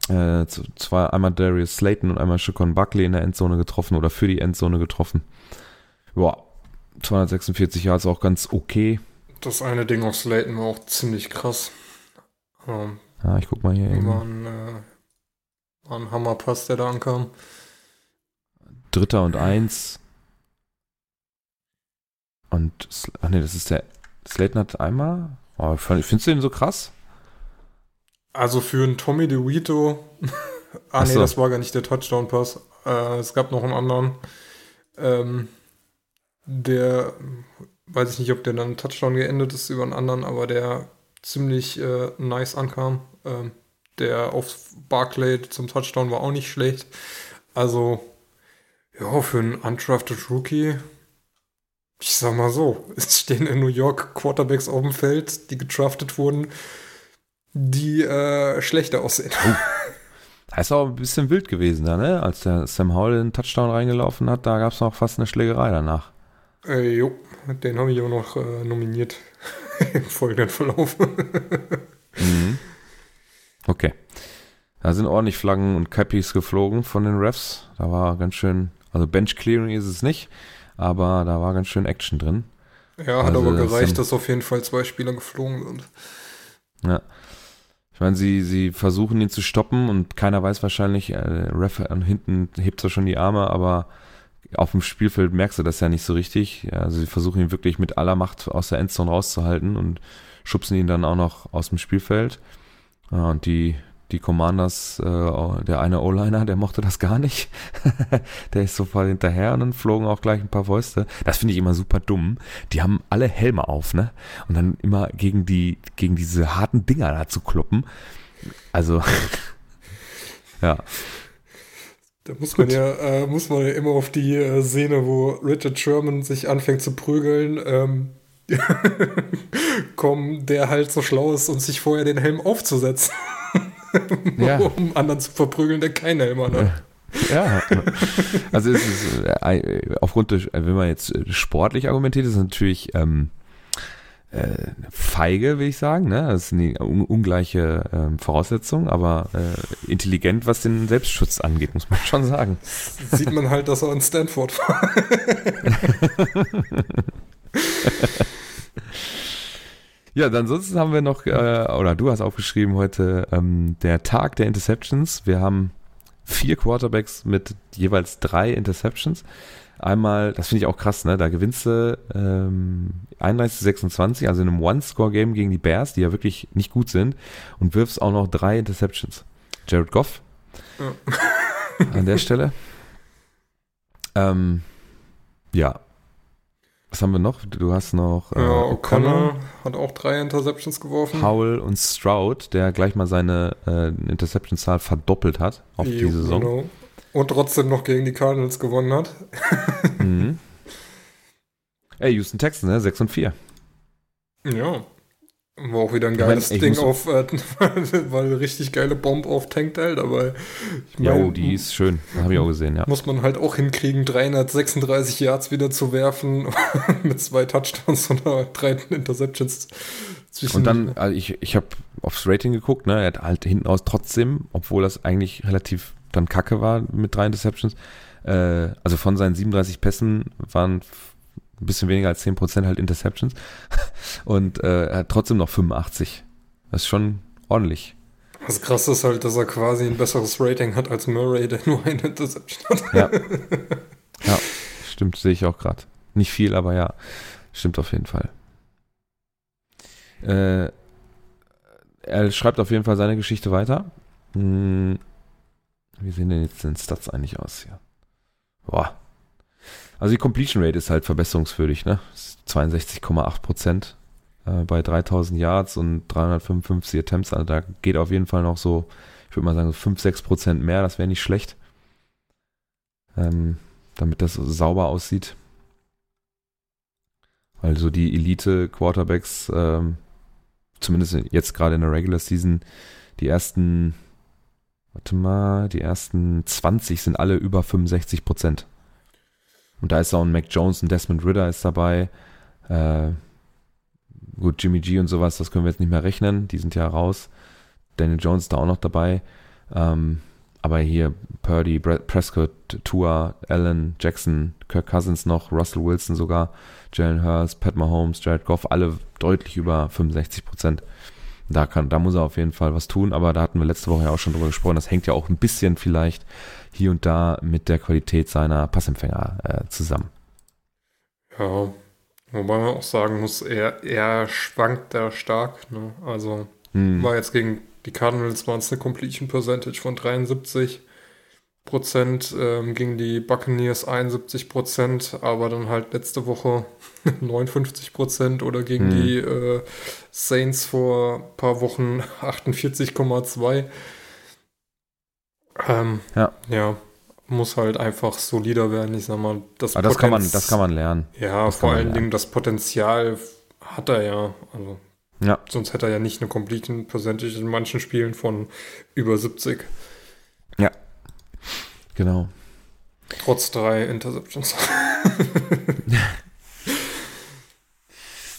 Äh, zwei, einmal Darius Slayton und einmal Chacon Buckley in der Endzone getroffen oder für die Endzone getroffen. Ja, 246 Yards auch ganz okay. Das eine Ding auf Slayton war auch ziemlich krass. Ähm, ja, ich guck mal hier eben. War ein, äh, war ein Hammerpass, der da ankam. Dritter und Eins. Und, ach nee, das ist der, Slayton hat einmal, oh, findest du den so krass? Also für einen Tommy DeVito, ah ach nee, so. das war gar nicht der Touchdown-Pass. Äh, es gab noch einen anderen, ähm, der, weiß ich nicht, ob der dann Touchdown geendet ist über einen anderen, aber der ziemlich äh, nice ankam. Ähm, der auf Barclay zum Touchdown war auch nicht schlecht. Also ja, für einen undrafted Rookie, ich sag mal so, es stehen in New York Quarterbacks auf dem Feld, die gedraftet wurden, die äh, schlechter aussehen. Oh. Ist auch ein bisschen wild gewesen da, ne? Als der Sam Howell den Touchdown reingelaufen hat, da gab es noch fast eine Schlägerei danach. Äh, jo, den habe ich auch noch äh, nominiert im folgenden Verlauf. mhm. Okay. Da sind ordentlich Flaggen und Cappies geflogen von den Refs. Da war ganz schön also Bench Clearing ist es nicht, aber da war ganz schön Action drin. Ja, hat also, aber gereicht, dass auf jeden Fall zwei Spieler geflogen sind. Ja. Ich meine, sie, sie versuchen ihn zu stoppen und keiner weiß wahrscheinlich, äh, Ref an hinten hebt zwar schon die Arme, aber auf dem Spielfeld merkst du das ja nicht so richtig. Also sie versuchen ihn wirklich mit aller Macht aus der Endzone rauszuhalten und schubsen ihn dann auch noch aus dem Spielfeld. Ja, und die, die Commanders, äh, der eine O-Liner, der mochte das gar nicht. der ist sofort hinterher und dann flogen auch gleich ein paar Fäuste. Das finde ich immer super dumm. Die haben alle Helme auf, ne? Und dann immer gegen die, gegen diese harten Dinger da zu kloppen. Also, ja. Da muss man ja, äh, muss man ja immer auf die äh, Szene, wo Richard Sherman sich anfängt zu prügeln, ähm, kommen, der halt so schlau ist, um sich vorher den Helm aufzusetzen. Ja. um anderen zu verprügeln, der keine Helm hat. Ja, also es ist äh, aufgrund des, wenn man jetzt sportlich argumentiert, ist es natürlich ähm, äh, feige, will ich sagen. Ne? Das sind die un ungleiche ähm, Voraussetzungen, aber äh, intelligent, was den Selbstschutz angeht, muss man schon sagen. Sieht man halt, dass er in Stanford war. Ja, dann ansonsten haben wir noch, äh, oder du hast aufgeschrieben heute, ähm, der Tag der Interceptions. Wir haben vier Quarterbacks mit jeweils drei Interceptions. Einmal, das finde ich auch krass, ne? Da gewinnst du ähm, 31-26, also in einem One-Score-Game gegen die Bears, die ja wirklich nicht gut sind, und wirfst auch noch drei Interceptions. Jared Goff ja. an der Stelle. Ähm, ja, was haben wir noch? Du hast noch äh, ja, O'Connor hat auch drei Interceptions geworfen. Howell und Stroud, der gleich mal seine äh, Interception-Zahl verdoppelt hat auf jo, die Saison. Genau. Und trotzdem noch gegen die Cardinals gewonnen hat. mhm. Ey, Houston Texans, ne? 6 und 4. Ja. War auch wieder ein geiles ich mein, Ding auf, äh, weil eine richtig geile Bombe auf Tanktail dabei. Ich mein, jo, die ist schön. Habe ich auch gesehen, ja. Muss man halt auch hinkriegen, 336 Yards wieder zu werfen mit zwei Touchdowns und drei Interceptions. Zwischen und dann, also ich, ich habe aufs Rating geguckt, ne, er hat halt hinten aus trotzdem, obwohl das eigentlich relativ dann kacke war mit drei Interceptions, äh, also von seinen 37 Pässen waren ein bisschen weniger als 10% halt Interceptions und äh, er hat trotzdem noch 85. Das ist schon ordentlich. Das krasse ist halt, dass er quasi ein besseres Rating hat als Murray, der nur eine Interception hat. Ja, ja stimmt, sehe ich auch gerade. Nicht viel, aber ja, stimmt auf jeden Fall. Äh, er schreibt auf jeden Fall seine Geschichte weiter. Hm, wie sehen denn jetzt den Stats eigentlich aus hier? Boah, also die Completion Rate ist halt verbesserungswürdig, ne? 62,8 Prozent äh, bei 3000 Yards und 355 Attempts. Also da geht auf jeden Fall noch so, ich würde mal sagen, so 5, 6 Prozent mehr. Das wäre nicht schlecht. Ähm, damit das sauber aussieht. Also die Elite-Quarterbacks, ähm, zumindest jetzt gerade in der Regular Season, die ersten, warte mal, die ersten 20 sind alle über 65 Prozent. Und da ist auch ein Mac Jones, ein Desmond Ritter ist dabei. Äh, gut, Jimmy G und sowas, das können wir jetzt nicht mehr rechnen. Die sind ja raus. Daniel Jones ist da auch noch dabei. Ähm, aber hier Purdy, Prescott, Tua, Allen, Jackson, Kirk Cousins noch, Russell Wilson sogar, Jalen Hurst, Pat Mahomes, Jared Goff, alle deutlich über 65 Prozent. Da, kann, da muss er auf jeden Fall was tun, aber da hatten wir letzte Woche ja auch schon drüber gesprochen. Das hängt ja auch ein bisschen vielleicht hier und da mit der Qualität seiner Passempfänger äh, zusammen. Ja, wobei man auch sagen muss, er, er schwankt da stark. Ne? Also hm. war jetzt gegen die Cardinals waren es eine Completion Percentage von 73 Prozent, ähm, gegen die Buccaneers 71 Prozent, aber dann halt letzte Woche 59 Prozent oder gegen hm. die äh, Saints vor ein paar Wochen 48,2. Ähm, ja. Ja, muss halt einfach solider werden. Ich sag mal, das, das kann man, das kann man lernen. Ja, das vor allen Dingen das Potenzial hat er ja. Also, ja. Sonst hätte er ja nicht eine Completion Percentage in manchen Spielen von über 70. Ja. Genau. Trotz drei Interceptions.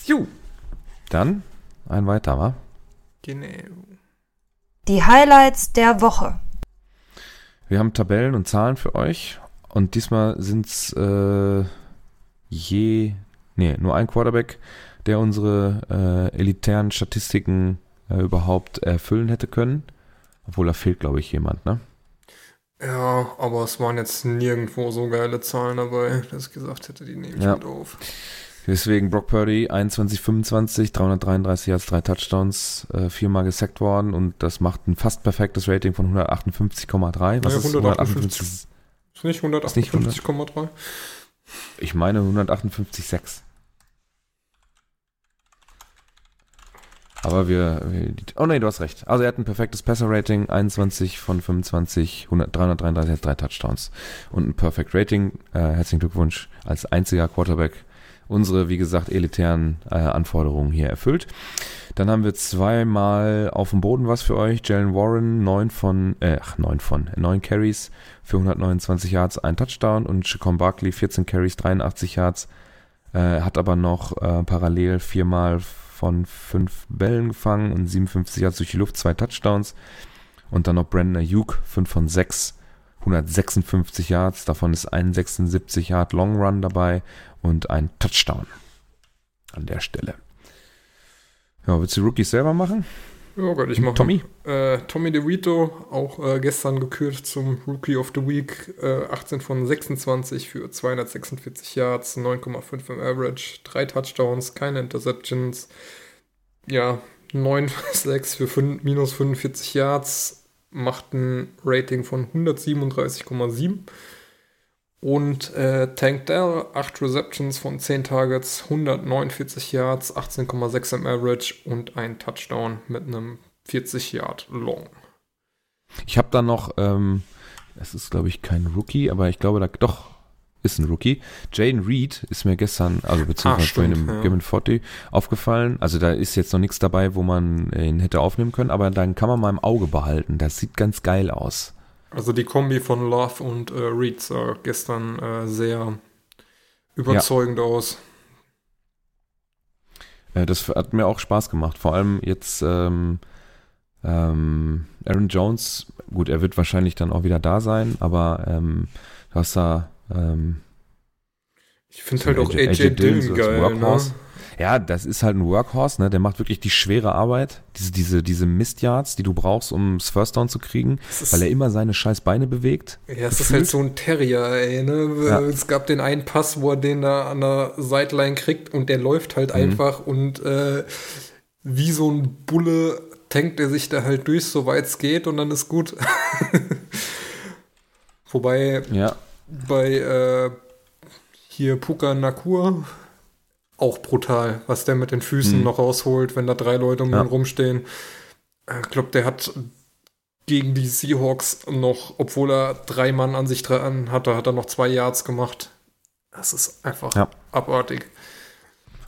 Ju. Dann ein weiterer. Genau. Die Highlights der Woche. Wir haben Tabellen und Zahlen für euch und diesmal sind es äh, je, nee, nur ein Quarterback, der unsere äh, elitären Statistiken äh, überhaupt erfüllen hätte können. Obwohl da fehlt, glaube ich, jemand, ne? Ja, aber es waren jetzt nirgendwo so geile Zahlen dabei, dass ich gesagt hätte, die nehme ich ja. mit auf. Deswegen Brock Purdy 21, 25, 333 Yards, drei Touchdowns, äh, viermal gesackt worden und das macht ein fast perfektes Rating von 158,3. Was ja, ist 158? Ist nicht 158,3? Ich meine 158,6. Aber wir, wir, oh nee, du hast recht. Also er hat ein perfektes Passer-Rating, 21 von 25, 100, 333, drei Touchdowns und ein Perfect Rating. Äh, herzlichen Glückwunsch als einziger Quarterback unsere, wie gesagt, elitären äh, Anforderungen hier erfüllt. Dann haben wir zweimal auf dem Boden was für euch. Jalen Warren, neun von, äh, ach, neun von, neun Carries für 129 Yards, ein Touchdown und Chacon Barkley, 14 Carries, 83 Yards, äh, hat aber noch äh, parallel viermal von fünf Bällen gefangen und 57 Yards durch die Luft, zwei Touchdowns. Und dann noch Brandon Ayuk, 5 von 6, 156 Yards, davon ist ein 76 Yard Long Run dabei und ein Touchdown an der Stelle. Ja, willst du die Rookies selber machen? Ja, Gott, ich mache Tommy? Äh, Tommy DeVito, auch äh, gestern gekürt zum Rookie of the Week, äh, 18 von 26 für 246 Yards, 9,5 im Average, drei Touchdowns, keine Interceptions, ja, 9 6 für 5, minus 45 Yards, macht ein Rating von 137,7. Und äh, Tank Dell, 8 Receptions von 10 Targets, 149 Yards, 18,6 im Average und ein Touchdown mit einem 40 Yard Long. Ich habe da noch, ähm, das ist glaube ich kein Rookie, aber ich glaube da doch ist ein Rookie. Jaden Reed ist mir gestern, also beziehungsweise stimmt, vorhin im ja. Game 40 aufgefallen. Also da ist jetzt noch nichts dabei, wo man ihn hätte aufnehmen können, aber dann kann man mal im Auge behalten. Das sieht ganz geil aus. Also die Kombi von Love und äh, Reed sah gestern äh, sehr überzeugend aus. Äh, das hat mir auch Spaß gemacht. Vor allem jetzt ähm, ähm, Aaron Jones, gut, er wird wahrscheinlich dann auch wieder da sein, aber ähm, du hast da ähm, Ich finde halt auch AJ AJ, Dillon Dillon geil. Ne? Ja, das ist halt ein Workhorse, ne? Der macht wirklich die schwere Arbeit, diese, diese, diese Mist-Yards, die du brauchst, um das First Down zu kriegen, weil er immer seine scheiß Beine bewegt. ja, es ist gefühlt. halt so ein Terrier, ey. Ne? Ja. Es gab den einen Pass, wo er den da an der Sideline kriegt und der läuft halt Mhm. einfach und äh, wie so ein Bulle tankt er sich da halt durch, soweit es geht und dann ist gut. Wobei Ja, bei äh, hier Puka Nakur auch brutal, was der mit den Füßen Mhm. noch rausholt, wenn da drei Leute um Ja. ihn rumstehen. Äh, Ich glaube, der hat gegen die Seahawks noch, obwohl er drei Mann an sich dran hatte, hat er noch zwei Yards gemacht. Das ist einfach Ja. abartig.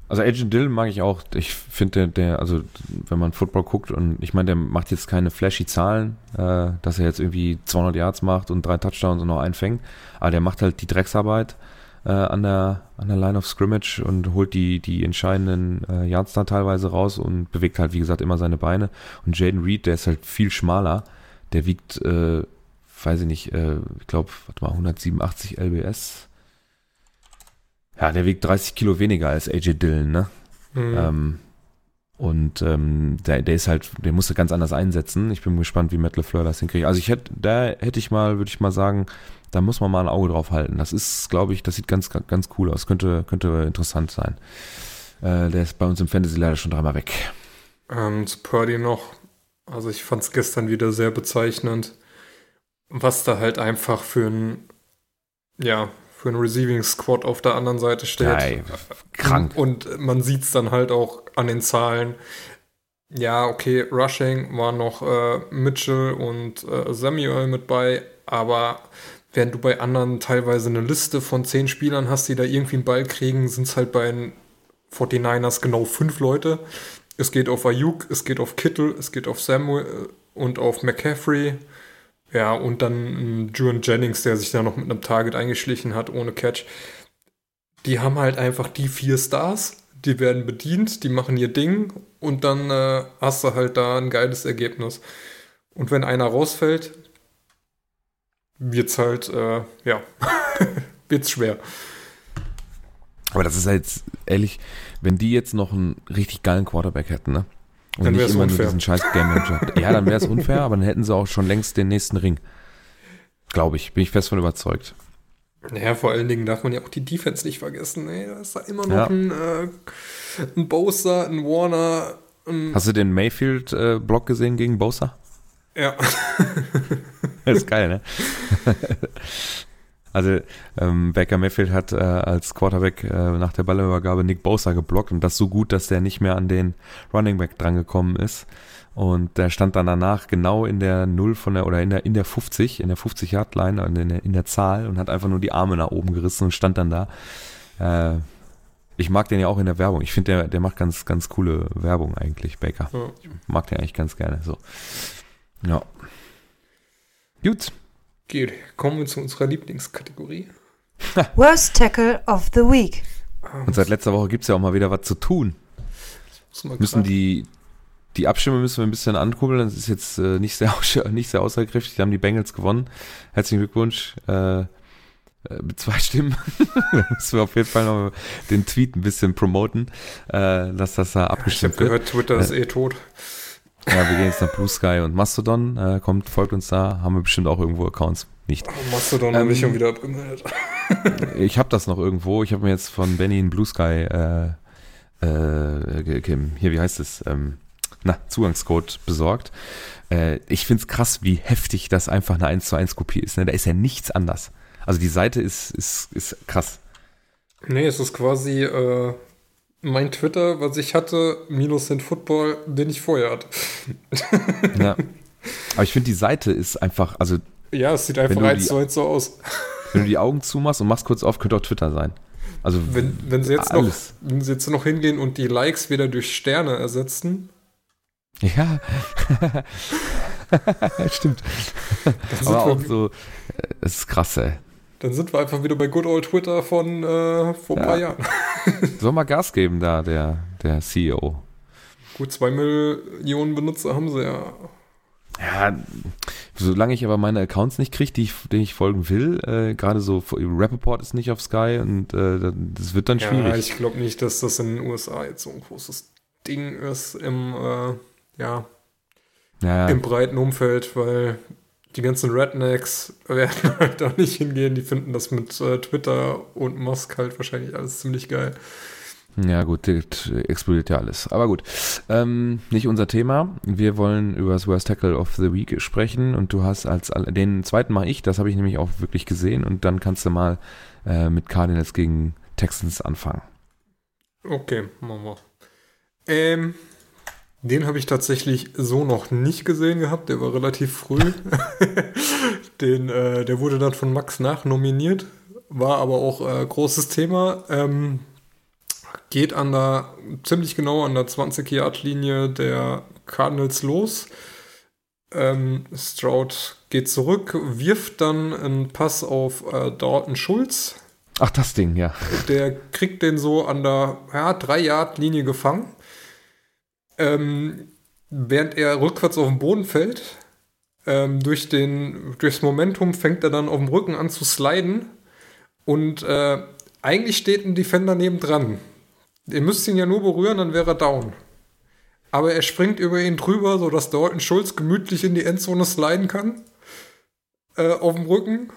also Agent Dill mag ich auch. Ich finde, der, der, also wenn man Football guckt und ich meine, der macht jetzt keine flashy Zahlen, äh, dass er jetzt irgendwie 200 Yards macht und drei Touchdowns und noch einen fängt, aber der macht halt die Drecksarbeit äh, an der an der Line of Scrimmage und holt die die entscheidenden äh, Yards da teilweise raus und bewegt halt wie gesagt immer seine Beine und Jaden Reed, der ist halt viel schmaler, der wiegt äh, weiß ich nicht, äh, ich glaube, warte mal 187 lbs. Ja, der wiegt 30 Kilo weniger als AJ Dillon, ne? Mhm. Ähm, und ähm, der, der ist halt, der musste ganz anders einsetzen. Ich bin gespannt, wie Matt LeFleur das hinkriegt. Also ich hätte, da hätte ich mal, würde ich mal sagen, da muss man mal ein Auge drauf halten. Das ist, glaube ich, das sieht ganz, ganz cool aus. Könnte, könnte interessant sein. Äh, der ist bei uns im Fantasy leider schon dreimal weg. Ähm, zu Purdy noch. Also ich fand es gestern wieder sehr bezeichnend, was da halt einfach für ein, ja, für ein Receiving Squad auf der anderen Seite steht. Ja, ey, krank. Und man sieht es dann halt auch an den Zahlen. Ja, okay, Rushing war noch äh, Mitchell und äh, Samuel mit bei, aber während du bei anderen teilweise eine Liste von zehn Spielern hast, die da irgendwie einen Ball kriegen, sind es halt bei den 49ers genau fünf Leute. Es geht auf Ayuk, es geht auf Kittle, es geht auf Samuel und auf McCaffrey. Ja, und dann Juan Jennings, der sich da noch mit einem Target eingeschlichen hat, ohne Catch. Die haben halt einfach die vier Stars, die werden bedient, die machen ihr Ding und dann äh, hast du halt da ein geiles Ergebnis. Und wenn einer rausfällt, wird's halt, äh, ja, wird's schwer. Aber das ist halt ehrlich, wenn die jetzt noch einen richtig geilen Quarterback hätten, ne? Und Dann wär's immer unfair. diesen scheiß Game Manager. ja, dann wäre es unfair, aber dann hätten sie auch schon längst den nächsten Ring. Glaube ich, bin ich fest von überzeugt. Naja, vor allen Dingen darf man ja auch die Defense nicht vergessen. Ey. Da ist da immer noch Ja. ein, äh, ein Bosa, ein Warner, ein, Hast du den Mayfield-Block gesehen gegen Bosa? ja. Das ist geil, ne? also ähm, Baker Mayfield hat äh, als Quarterback äh, nach der Ballübergabe Nick Bosa geblockt und das so gut, dass der nicht mehr an den Running Back drangekommen ist. Und der stand dann danach genau in der Null von der oder in der in der 50, in der 50 Yard Line in der, in der Zahl und hat einfach nur die Arme nach oben gerissen und stand dann da. Äh, ich mag den ja auch in der Werbung. Ich finde, der, der macht ganz, ganz coole Werbung eigentlich, Baker. Ich mag den eigentlich ganz gerne. So. Ja. Gut. Gut, kommen wir zu unserer Lieblingskategorie. Worst Tackle of the Week. Und seit letzter Woche gibt es ja auch mal wieder was zu tun. Müssen die, die Abstimmung müssen wir ein bisschen ankurbeln. Das ist jetzt äh, nicht sehr, nicht sehr aussagekräftig. Die haben die Bengals gewonnen. Herzlichen Glückwunsch. Äh, äh, mit zwei Stimmen. da müssen wir auf jeden Fall noch den Tweet ein bisschen promoten, äh, dass das da abgestimmt ich hab wird. gehört, Twitter ist eh tot. Ja, wir gehen jetzt nach Blue Sky und Mastodon. Äh, kommt, folgt uns da. Haben wir bestimmt auch irgendwo Accounts. Nicht. Mastodon Ähm, habe ich schon wieder abgemeldet. Ich habe das noch irgendwo. Ich habe mir jetzt von Benny in Blue Sky, äh, äh, hier, wie heißt es? Ähm, na, Zugangscode besorgt. Äh, ich find's krass, wie heftig das einfach eine 1 zu 1 Kopie ist. Ne? Da ist ja nichts anders. Also die Seite ist, ist, ist krass. Nee, es ist quasi äh, mein Twitter, was ich hatte, minus den Football, den ich vorher hatte. Ja. Aber ich finde, die Seite ist einfach, also Ja, es sieht einfach eins zu eins so aus. wenn du die Augen zumachst und machst kurz auf, könnte auch Twitter sein. Also Wenn, wenn, sie jetzt noch, alles. wenn sie jetzt noch hingehen und die Likes wieder durch Sterne ersetzen, Ja. Stimmt. Aber auch so, äh, es ist krass, ey. Dann sind wir einfach wieder bei Good Old Twitter von äh, vor ein Ja. paar Jahren. Soll mal Gas geben da, der, der CEO. Gut, zwei Millionen Benutzer haben sie ja. Ja, solange ich aber meine Accounts nicht kriege, die ich, denen ich folgen will, äh, gerade so, Rappaport ist nicht auf Sky und äh, das wird dann Ja, schwierig. ich glaube nicht, dass das in den USA jetzt so ein großes Ding ist im, äh, ja, Ja, im breiten Umfeld, weil die ganzen Rednecks werden halt da nicht hingehen. Die finden das mit äh, Twitter und Musk halt wahrscheinlich alles ziemlich geil. ja gut, explodiert ja alles. Aber gut, ähm, nicht unser Thema. Wir wollen über das Worst Tackle of the Week sprechen und du hast als den zweiten mache ich, das habe ich nämlich auch wirklich gesehen und dann kannst du mal äh, mit Cardinals gegen Texans anfangen. Okay, machen wir. Ähm, den habe ich tatsächlich so noch nicht gesehen gehabt. Der war relativ früh. den, äh, der wurde dann von Max nachnominiert. War aber auch äh, großes Thema. Ähm, geht an der, ziemlich genau an der 20-Yard-Linie der Cardinals los. Ähm, Stroud geht zurück, wirft dann einen Pass auf äh, Dalton Schulz. Ach, das Ding, ja. Der kriegt den so an der ja, 3-Yard-Linie gefangen. Ähm, während er rückwärts auf den Boden fällt, ähm, durch den, durchs Momentum fängt er dann auf dem Rücken an zu sliden. Und äh, eigentlich steht ein Defender nebendran. Ihr müsst ihn ja nur berühren, dann wäre er down. Aber er springt über ihn drüber, sodass Dalton Schulz gemütlich in die Endzone sliden kann. Äh, auf dem Rücken,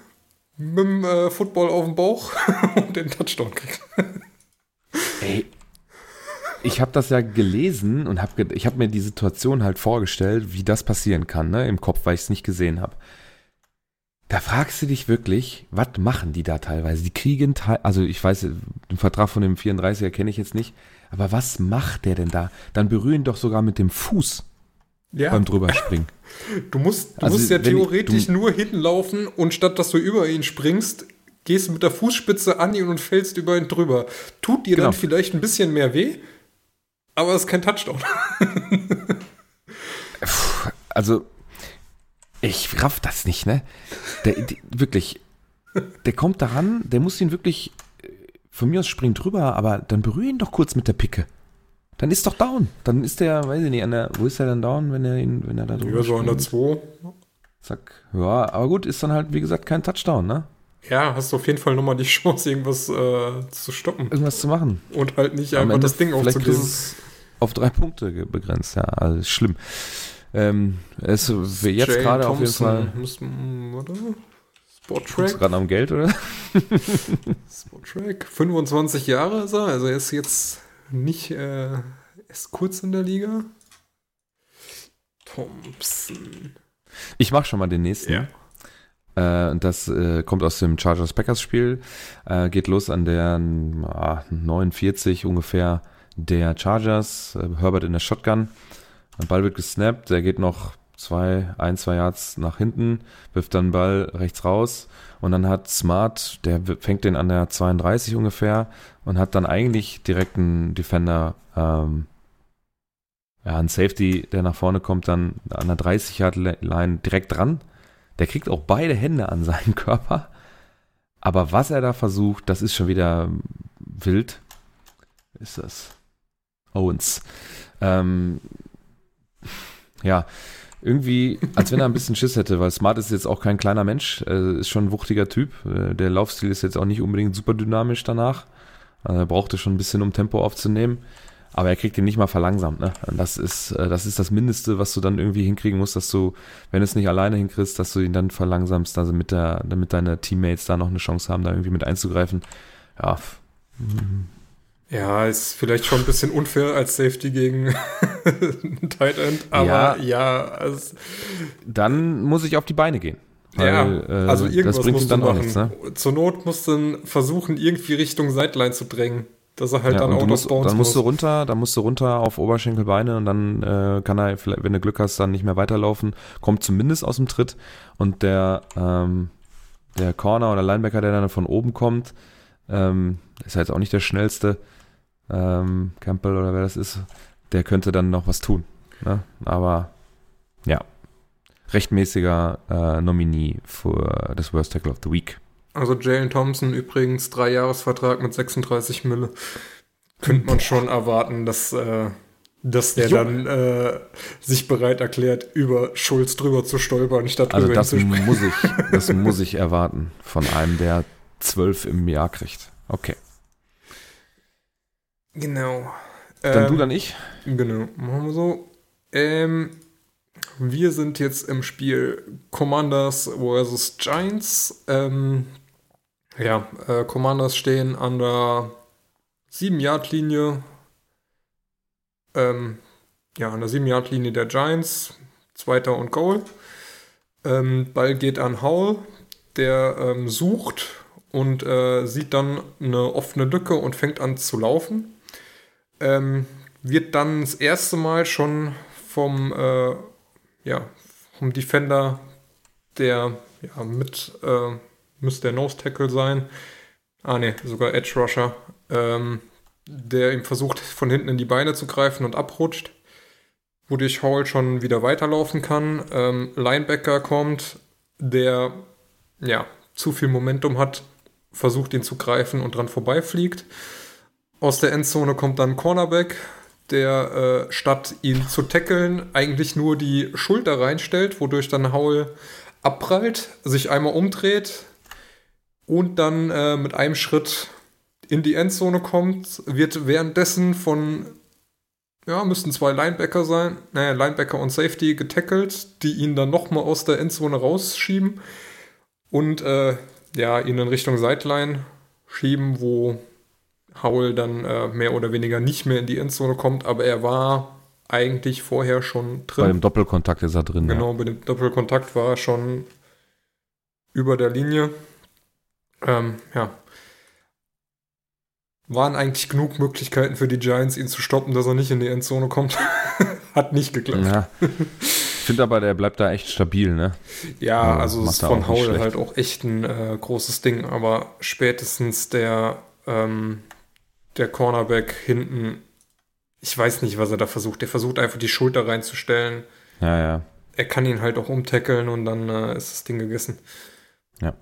mit dem äh, Football auf dem Bauch und den Touchdown kriegt. Ey, ich habe das ja gelesen und habe ich habe mir die Situation halt vorgestellt, wie das passieren kann, ne, im Kopf, weil ich es nicht gesehen habe. Da fragst du dich wirklich, was machen die da teilweise? Die kriegen, teil- also ich weiß, den Vertrag von dem 34er kenne ich jetzt nicht, aber was macht der denn da? Dann berühren doch sogar mit dem Fuß Ja, beim drüberspringen. du musst, du Also, musst ja wenn ich- theoretisch du- nur hinlaufen und statt dass du über ihn springst, gehst du mit der Fußspitze an ihn und fällst über ihn drüber. Tut dir Genau. dann vielleicht ein bisschen mehr weh, aber es ist kein Touchdown. Also, ich raff das nicht, ne? Der, die, wirklich, der kommt daran, der muss ihn wirklich, äh, von mir aus springt drüber, aber dann berühre ihn doch kurz mit der Picke. Dann ist doch down. Dann ist der, weiß ich nicht, an der, wo ist der dann down, wenn er ihn, wenn er da drüber Ja, so an der springt? 2. Zack. Ja, aber gut, ist dann halt, wie gesagt, kein Touchdown, ne? Ja, hast du auf jeden Fall nochmal die Chance, irgendwas äh, zu stoppen. Irgendwas zu machen. Und halt nicht Am einfach Ende das Ding aufzugeben. ist auf drei Punkte begrenzt, ja, also schlimm. Ähm, es wäre jetzt gerade auf jeden Fall. Muss, mm, oder? Du Sporttrack. gerade am Geld, oder? Sporttrack. 25 Jahre ist er, also er ist jetzt nicht, äh, er ist kurz in der Liga. Thompson. Ich mach schon mal den nächsten. Ja. Äh, und das äh, kommt aus dem Chargers Packers Spiel. Äh, geht los an der ah, 49 ungefähr der Chargers. Äh, Herbert in der Shotgun. Der Ball wird gesnappt. Der geht noch zwei, ein, zwei Yards nach hinten, wirft dann den Ball rechts raus. Und dann hat Smart, der fängt den an der 32 ungefähr und hat dann eigentlich direkt einen Defender, ähm, ja, einen Safety, der nach vorne kommt, dann an der 30-Yard-Line direkt dran. Der kriegt auch beide Hände an seinen Körper. Aber was er da versucht, das ist schon wieder wild. Ist das? Owens. Ähm, ja, irgendwie, als wenn er ein bisschen Schiss hätte, weil Smart ist jetzt auch kein kleiner Mensch, äh, ist schon ein wuchtiger Typ. Äh, der Laufstil ist jetzt auch nicht unbedingt super dynamisch danach. Also er brauchte schon ein bisschen, um Tempo aufzunehmen. Aber er kriegt ihn nicht mal verlangsamt. Ne? Das, ist, äh, das ist das Mindeste, was du dann irgendwie hinkriegen musst, dass du, wenn du es nicht alleine hinkriegst, dass du ihn dann verlangsamst, also mit der, damit deine Teammates da noch eine Chance haben, da irgendwie mit einzugreifen. Ja. Ja, ist vielleicht schon ein bisschen unfair als Safety gegen Tight End, aber ja, ja also dann muss ich auf die Beine gehen. Weil, ja, also äh, irgendwas musst du machen. Nichts, ne? Zur Not musst du versuchen, irgendwie Richtung Sideline zu drängen dass er halt ja, dann auch musst, Dann musst du runter, dann musst du runter auf Oberschenkelbeine und dann äh, kann er, vielleicht, wenn du Glück hast, dann nicht mehr weiterlaufen, kommt zumindest aus dem Tritt und der, ähm, der Corner oder Linebacker, der dann von oben kommt, ähm, ist halt auch nicht der schnellste, ähm, Campbell oder wer das ist, der könnte dann noch was tun. Ne? Aber ja, rechtmäßiger äh, Nominee für das Worst Tackle of the Week. Also Jalen Thompson übrigens, drei Jahresvertrag mit 36 Mille. Könnte man schon erwarten, dass, äh, dass der jo. dann äh, sich bereit erklärt, über Schulz drüber zu stolpern, statt also das muss ich, das muss ich erwarten von einem, der zwölf im Jahr kriegt. Okay. Genau. Dann ähm, du, dann ich? Genau, machen wir so. Ähm, wir sind jetzt im Spiel Commanders vs. Giants. Ähm, ja, äh, Commanders stehen an der 7-Yard-Linie. Ähm, ja, an der 7-Yard-Linie der Giants. Zweiter und Goal. Ähm, Ball geht an Howell, der ähm, sucht und äh, sieht dann eine offene Lücke und fängt an zu laufen. Ähm, wird dann das erste Mal schon vom äh, ja, vom Defender, der ja, mit äh, müsste der Nose Tackle sein. Ah ne, sogar Edge Rusher, ähm, der ihm versucht, von hinten in die Beine zu greifen und abrutscht, wodurch Hall schon wieder weiterlaufen kann. Ähm, Linebacker kommt, der ja zu viel Momentum hat, versucht ihn zu greifen und dran vorbeifliegt. Aus der Endzone kommt dann Cornerback, der äh, statt ihn zu tackeln eigentlich nur die Schulter reinstellt, wodurch dann Howell abprallt, sich einmal umdreht und dann äh, mit einem Schritt in die Endzone kommt, wird währenddessen von, ja, müssten zwei Linebacker sein, naja, Linebacker und Safety getackelt, die ihn dann nochmal aus der Endzone rausschieben und äh, ja, ihn in Richtung Sideline schieben, wo Howell dann äh, mehr oder weniger nicht mehr in die Endzone kommt, aber er war eigentlich vorher schon drin. Bei dem Doppelkontakt ist er drin. Genau, ja. bei dem Doppelkontakt war er schon über der Linie. Ähm, ja. Waren eigentlich genug Möglichkeiten für die Giants, ihn zu stoppen, dass er nicht in die Endzone kommt. Hat nicht geklappt. Ja. Ich finde aber, der bleibt da echt stabil, ne? Ja, also ist von Howell halt auch echt ein äh, großes Ding, aber spätestens der ähm, der Cornerback hinten, ich weiß nicht, was er da versucht. Der versucht einfach die Schulter reinzustellen. Ja, ja. Er kann ihn halt auch umtackeln und dann äh, ist das Ding gegessen. Ja.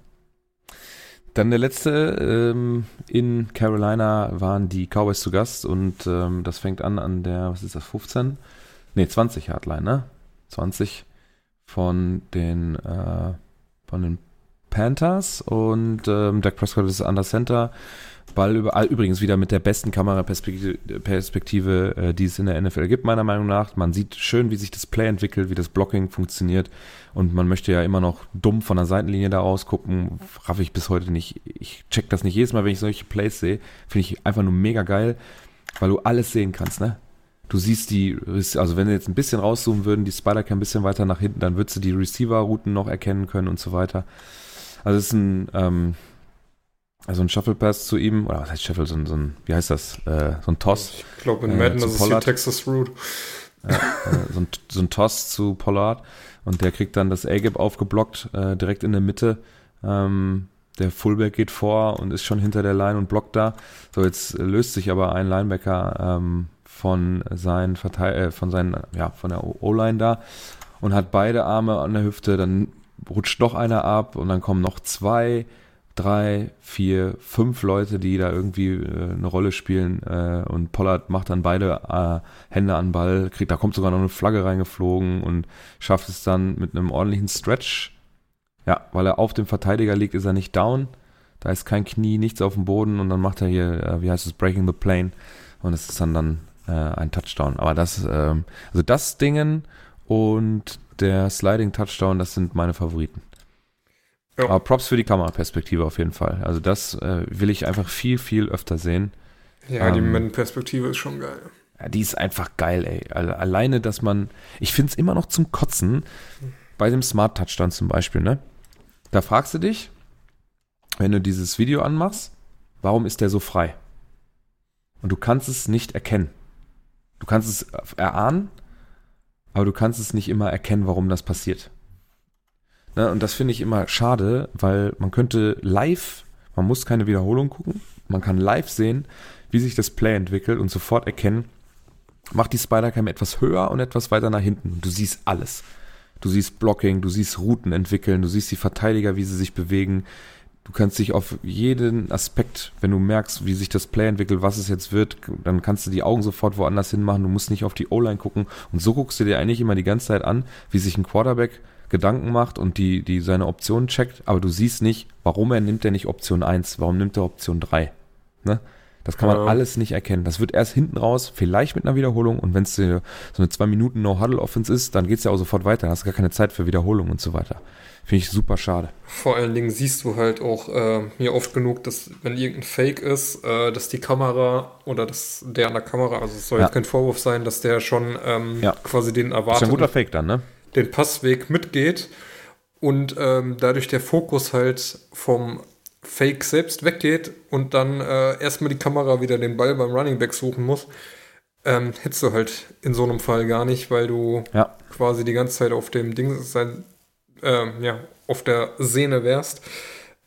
Dann der letzte ähm, in Carolina waren die Cowboys zu Gast und ähm, das fängt an an der, was ist das, 15? Ne, 20 Hardline, ne? 20 von den, äh, von den Panthers und ähm, Dak Prescott ist an der Center Ball über, ah, übrigens wieder mit der besten Kameraperspektive, Perspektive, äh, die es in der NFL gibt, meiner Meinung nach. Man sieht schön, wie sich das Play entwickelt, wie das Blocking funktioniert. Und man möchte ja immer noch dumm von der Seitenlinie da rausgucken. Raff ich bis heute nicht. Ich check das nicht jedes Mal, wenn ich solche Plays sehe. Finde ich einfach nur mega geil, weil du alles sehen kannst, ne? Du siehst die, also wenn wir jetzt ein bisschen rauszoomen würden, die Spider-Cam ein bisschen weiter nach hinten, dann würdest du die Receiver-Routen noch erkennen können und so weiter. Also es ist ein, ähm, also ein Shuffle Pass zu ihm, oder was heißt Shuffle, so ein, so ein wie heißt das, äh, so ein Toss. Ich glaube in Madden äh, ist es hier Texas Root. Äh, so, ein, so ein Toss zu Pollard und der kriegt dann das A-Gap aufgeblockt, äh, direkt in der Mitte. Ähm, der Fullback geht vor und ist schon hinter der Line und blockt da. So, jetzt löst sich aber ein Linebacker ähm, von seinen Verteil äh, von seinen, ja, von der O-Line da und hat beide Arme an der Hüfte, dann rutscht noch einer ab und dann kommen noch zwei drei, vier, fünf Leute, die da irgendwie äh, eine Rolle spielen äh, und Pollard macht dann beide äh, Hände an Ball, kriegt, da kommt sogar noch eine Flagge reingeflogen und schafft es dann mit einem ordentlichen Stretch. Ja, weil er auf dem Verteidiger liegt, ist er nicht down. Da ist kein Knie, nichts auf dem Boden und dann macht er hier, äh, wie heißt es, Breaking the Plane und es ist dann dann äh, ein Touchdown. Aber das, ähm, also das Dingen und der Sliding Touchdown, das sind meine Favoriten. Ja. Aber Props für die Kameraperspektive auf jeden Fall. Also das äh, will ich einfach viel, viel öfter sehen. Ja, ähm, die Momentenperspektive ist schon geil. Ja, die ist einfach geil, ey. Alleine, dass man, ich finde es immer noch zum Kotzen, bei dem Smart Touchdown zum Beispiel, ne? Da fragst du dich, wenn du dieses Video anmachst, warum ist der so frei? Und du kannst es nicht erkennen. Du kannst es erahnen, aber du kannst es nicht immer erkennen, warum das passiert. Ne, und das finde ich immer schade, weil man könnte live, man muss keine Wiederholung gucken, man kann live sehen, wie sich das Play entwickelt und sofort erkennen, macht die Spider-Cam etwas höher und etwas weiter nach hinten. Du siehst alles. Du siehst Blocking, du siehst Routen entwickeln, du siehst die Verteidiger, wie sie sich bewegen, Du kannst dich auf jeden Aspekt, wenn du merkst, wie sich das Play entwickelt, was es jetzt wird, dann kannst du die Augen sofort woanders hin machen. Du musst nicht auf die O-Line gucken. Und so guckst du dir eigentlich immer die ganze Zeit an, wie sich ein Quarterback Gedanken macht und die, die seine Optionen checkt, aber du siehst nicht, warum er nimmt er nicht Option 1, warum nimmt er Option 3. Ne? Das kann man ja. alles nicht erkennen. Das wird erst hinten raus, vielleicht mit einer Wiederholung. Und wenn es so eine zwei Minuten No-Huddle-Offense ist, dann geht es ja auch sofort weiter. Dann hast du gar keine Zeit für Wiederholung und so weiter. Finde ich super schade. Vor allen Dingen siehst du halt auch äh, mir oft genug, dass wenn irgendein Fake ist, äh, dass die Kamera oder dass der an der Kamera, also es soll ja. jetzt kein Vorwurf sein, dass der schon ähm, ja. quasi den erwartet. Ist ein guter Fake dann, ne? Den Passweg mitgeht und ähm, dadurch der Fokus halt vom Fake selbst weggeht und dann äh, erstmal die Kamera wieder den Ball beim Running Back suchen muss. Ähm, hättest du halt in so einem Fall gar nicht, weil du ja. quasi die ganze Zeit auf dem Ding sein ähm, ja, auf der Sehne wärst.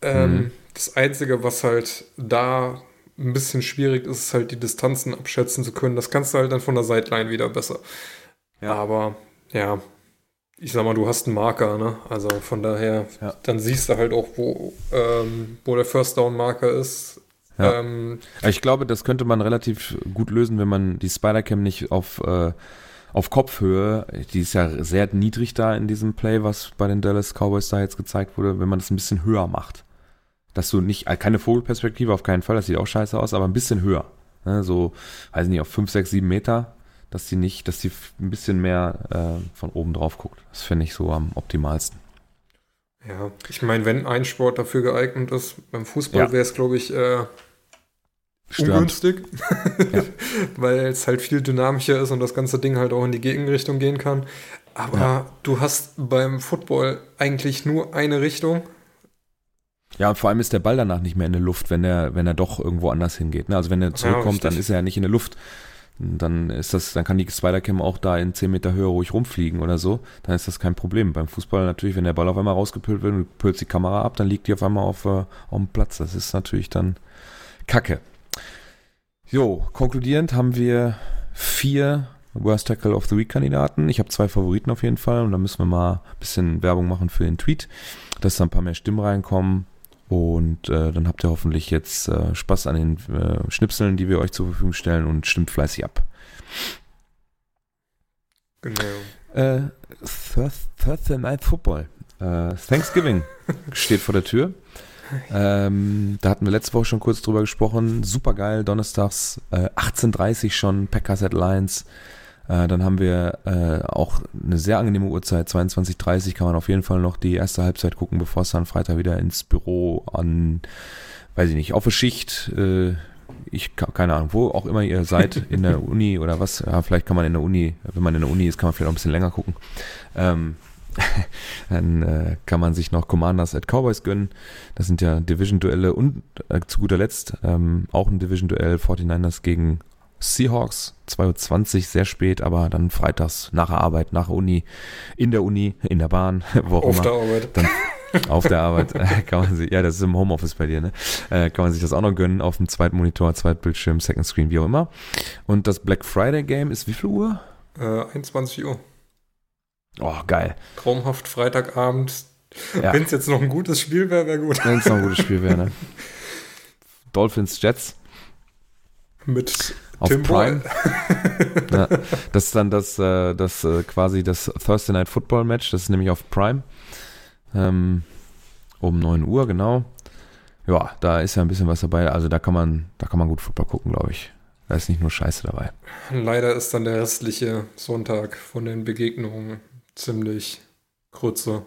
Ähm, mhm. Das Einzige, was halt da ein bisschen schwierig ist, ist halt die Distanzen abschätzen zu können. Das kannst du halt dann von der Sideline wieder besser. Ja. Aber ja, ich sag mal, du hast einen Marker, ne? Also von daher, ja. dann siehst du halt auch, wo, ähm, wo der First Down Marker ist. Ja. Ähm, ich glaube, das könnte man relativ gut lösen, wenn man die Spider-Cam nicht auf äh, auf Kopfhöhe, die ist ja sehr niedrig da in diesem Play, was bei den Dallas Cowboys da jetzt gezeigt wurde, wenn man das ein bisschen höher macht. Dass du nicht, äh, keine Vogelperspektive auf keinen Fall, das sieht auch scheiße aus, aber ein bisschen höher. Ne, so, weiß nicht, auf 5, 6, 7 Meter, dass die nicht, dass die ein bisschen mehr äh, von oben drauf guckt. Das finde ich so am optimalsten. Ja, ich meine, wenn ein Sport dafür geeignet ist, beim Fußball ja. wäre es, glaube ich, äh, ungünstig, ja. weil es halt viel dynamischer ist und das ganze Ding halt auch in die Gegenrichtung gehen kann. Aber ja. du hast beim Football eigentlich nur eine Richtung. Ja, und vor allem ist der Ball danach nicht mehr in der Luft, wenn er, wenn er doch irgendwo anders hingeht. Ne? Also wenn er zurückkommt, dann ist er ja nicht in der Luft. Dann ist das, dann kann die Spider-Cam auch da in 10 Meter Höhe ruhig rumfliegen oder so. Dann ist das kein Problem. Beim Fußball natürlich, wenn der Ball auf einmal rausgepült wird und du pülst die Kamera ab, dann liegt die auf einmal auf, äh, auf dem Platz. Das ist natürlich dann Kacke. Jo, konkludierend haben wir vier Worst Tackle of the Week Kandidaten. Ich habe zwei Favoriten auf jeden Fall und da müssen wir mal ein bisschen Werbung machen für den Tweet, dass da ein paar mehr Stimmen reinkommen. Und äh, dann habt ihr hoffentlich jetzt äh, Spaß an den äh, Schnipseln, die wir euch zur Verfügung stellen und stimmt fleißig ab. Genau. Äh, Thursday Night Football. Äh, Thanksgiving steht vor der Tür. Ähm, da hatten wir letzte Woche schon kurz drüber gesprochen. Super geil, donnerstags äh, 18.30 schon, Packers at Lions. Äh, dann haben wir äh, auch eine sehr angenehme Uhrzeit, 22.30 kann man auf jeden Fall noch die erste Halbzeit gucken, bevor es dann Freitag wieder ins Büro an, weiß ich nicht, auf eine Schicht, äh, ich keine Ahnung, wo auch immer ihr seid, in der Uni oder was, ja, vielleicht kann man in der Uni, wenn man in der Uni ist, kann man vielleicht auch ein bisschen länger gucken. Ähm, dann äh, kann man sich noch Commanders at Cowboys gönnen. Das sind ja Division-Duelle und äh, zu guter Letzt ähm, auch ein Division-Duell 49ers gegen Seahawks, 2.20 Uhr, sehr spät, aber dann freitags nach der Arbeit, nach der Uni, in der Uni, in der Bahn, wo auch auf immer. Der Arbeit. Dann auf der Arbeit kann man sich, ja, das ist im Homeoffice bei dir, ne? Äh, kann man sich das auch noch gönnen auf dem zweiten Monitor, Zweitbildschirm, Second Screen, wie auch immer. Und das Black Friday Game ist wie viel Uhr? Äh, 21 Uhr. Oh, geil. Traumhaft Freitagabend Ja. Wenn es jetzt noch ein gutes Spiel wäre, wäre gut. Wenn es noch ein gutes Spiel wäre, ne? Dolphins Jets Mit auf Tim Prime. Ja, das ist dann das, äh, das äh, quasi das Thursday Night Football Match. Das ist nämlich auf Prime. Ähm, um 9 Uhr, genau. Ja, da ist ja ein bisschen was dabei. Also da kann man, da kann man gut Football gucken, glaube ich. Da ist nicht nur Scheiße dabei. Leider ist dann der restliche Sonntag von den Begegnungen ziemlich kurze.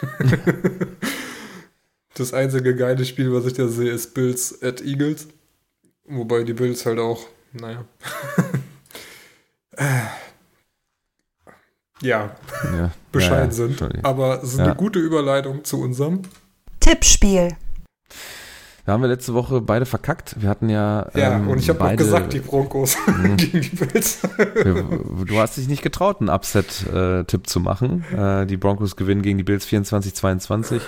das einzige geile Spiel, was ich da sehe, ist Bills at Eagles. Wobei die Bills halt auch, naja. Äh, ja, Ja, bescheiden ja, sind. Entschuldigung. Aber es ist Ja. eine gute Überleitung zu unserem. Tippspiel. Da haben wir letzte Woche beide verkackt. Wir hatten ja. Ja, ähm, und ich habe beide- gesagt, die Broncos Mhm. gegen die Bills. Wir- Du hast dich nicht getraut, einen Upset-Tipp zu machen. Äh, die Broncos gewinnen gegen die Bills 24-22.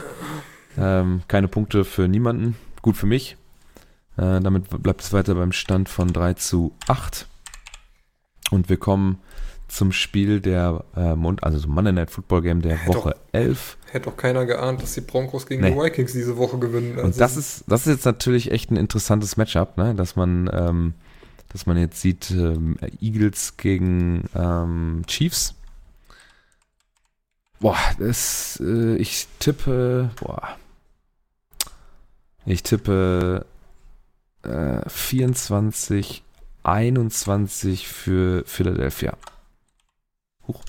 Ähm, keine Punkte für niemanden. Gut für mich. Äh, damit bleibt es weiter beim Stand von 3 zu 8. Und wir kommen zum Spiel der äh, Mond, also zum Monday Night Football Game der Doch. Woche 11. Hätte doch keiner geahnt, dass die Broncos gegen Nee. die Vikings diese Woche gewinnen. Und Also, das ist, das ist jetzt natürlich echt ein interessantes Matchup, ne? dass man, ähm, dass man jetzt sieht, ähm, Eagles gegen ähm, Chiefs. Boah, das, äh, ich tippe, boah, ich tippe äh, 24, 21 für Philadelphia. Huch.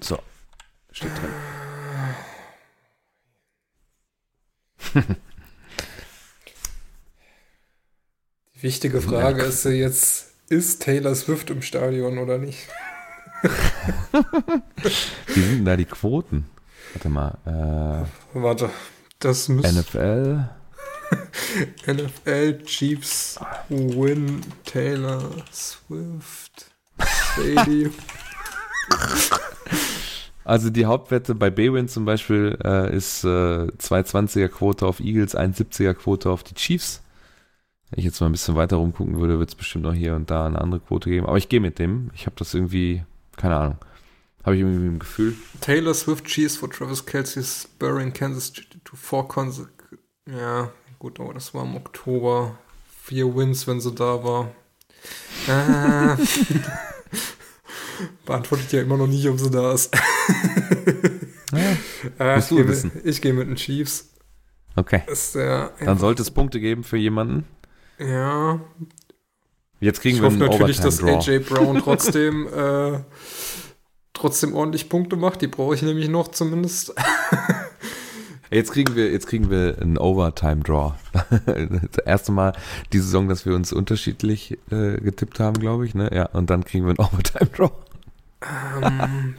So, steht drin. Die wichtige Frage ist jetzt, ist Taylor Swift im Stadion oder nicht? Wie sind denn da die Quoten? Warte mal. Warte, das Äh, müsste NFL. NFL Chiefs win Taylor Swift Stadium. Also die Hauptwette bei Baywin zum Beispiel äh, ist äh, 220er Quote auf Eagles, 170er Quote auf die Chiefs. Wenn ich jetzt mal ein bisschen weiter rumgucken würde, wird es bestimmt noch hier und da eine andere Quote geben. Aber ich gehe mit dem. Ich habe das irgendwie, keine Ahnung. Habe ich irgendwie ein Gefühl. Taylor Swift cheers for Travis Kelsey's spurring Kansas City to four consecutive. Ja, gut, aber das war im Oktober. Vier Wins, wenn sie da war. Äh, beantwortet ja immer noch nicht, ob sie da ist. Ja, Äh, Musst ich du gehe wissen. mit, ich geh mit den Chiefs. okay. Ist der Dann sollte es Punkte geben für jemanden. Ja, Jetzt kriegen ich wir hoffe natürlich, dass. AJ Brown trotzdem äh, trotzdem ordentlich Punkte macht. Die brauche ich nämlich noch zumindest. Jetzt kriegen wir, jetzt kriegen wir einen Overtime-Draw. das erste Mal die Saison, dass wir uns unterschiedlich äh, getippt haben, glaube ich. Ne? Ja, und dann kriegen wir einen Overtime-Draw. ähm,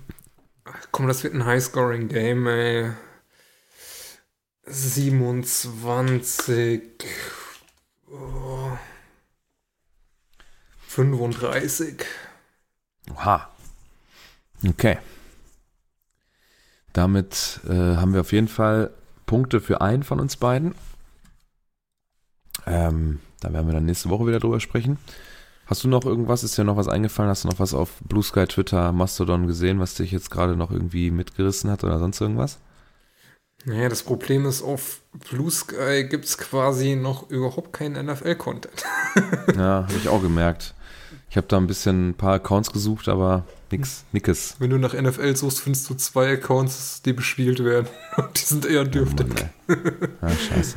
komm, das wird ein High-Scoring-Game, ey. 27. Oh, 35. Oha. Okay. Damit äh, haben wir auf jeden Fall Punkte für einen von uns beiden. Ähm, da werden wir dann nächste Woche wieder drüber sprechen. Hast du noch irgendwas? Ist dir noch was eingefallen? Hast du noch was auf Blue Sky, Twitter, Mastodon gesehen, was dich jetzt gerade noch irgendwie mitgerissen hat oder sonst irgendwas? Naja, das Problem ist, auf Blue Sky gibt es quasi noch überhaupt keinen NFL-Content. Ja, habe ich auch gemerkt. Ich habe da ein bisschen ein paar Accounts gesucht, aber nix, nickes. Wenn du nach NFL suchst, findest du zwei Accounts, die bespielt werden. Und die sind eher dürftig. Oh Mann, ah, scheiße.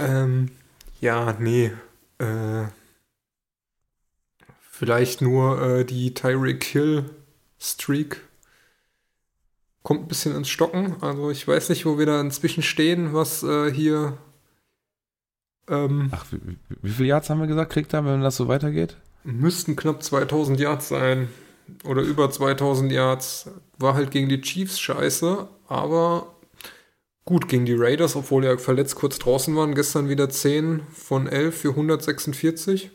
Ähm, ja, nee. Äh, vielleicht nur äh, die Tyreek Hill Streak kommt ein bisschen ins Stocken. Also ich weiß nicht, wo wir da inzwischen stehen, was äh, hier ähm, Ach, wie- wie viele Yards haben wir gesagt, kriegt er, wenn das so weitergeht? Müssten knapp 2000 Yards sein. Oder über 2000 Yards. War halt gegen die Chiefs scheiße, aber gut gegen die Raiders, obwohl er verletzt kurz draußen waren. Gestern wieder 10 von 11 für 146.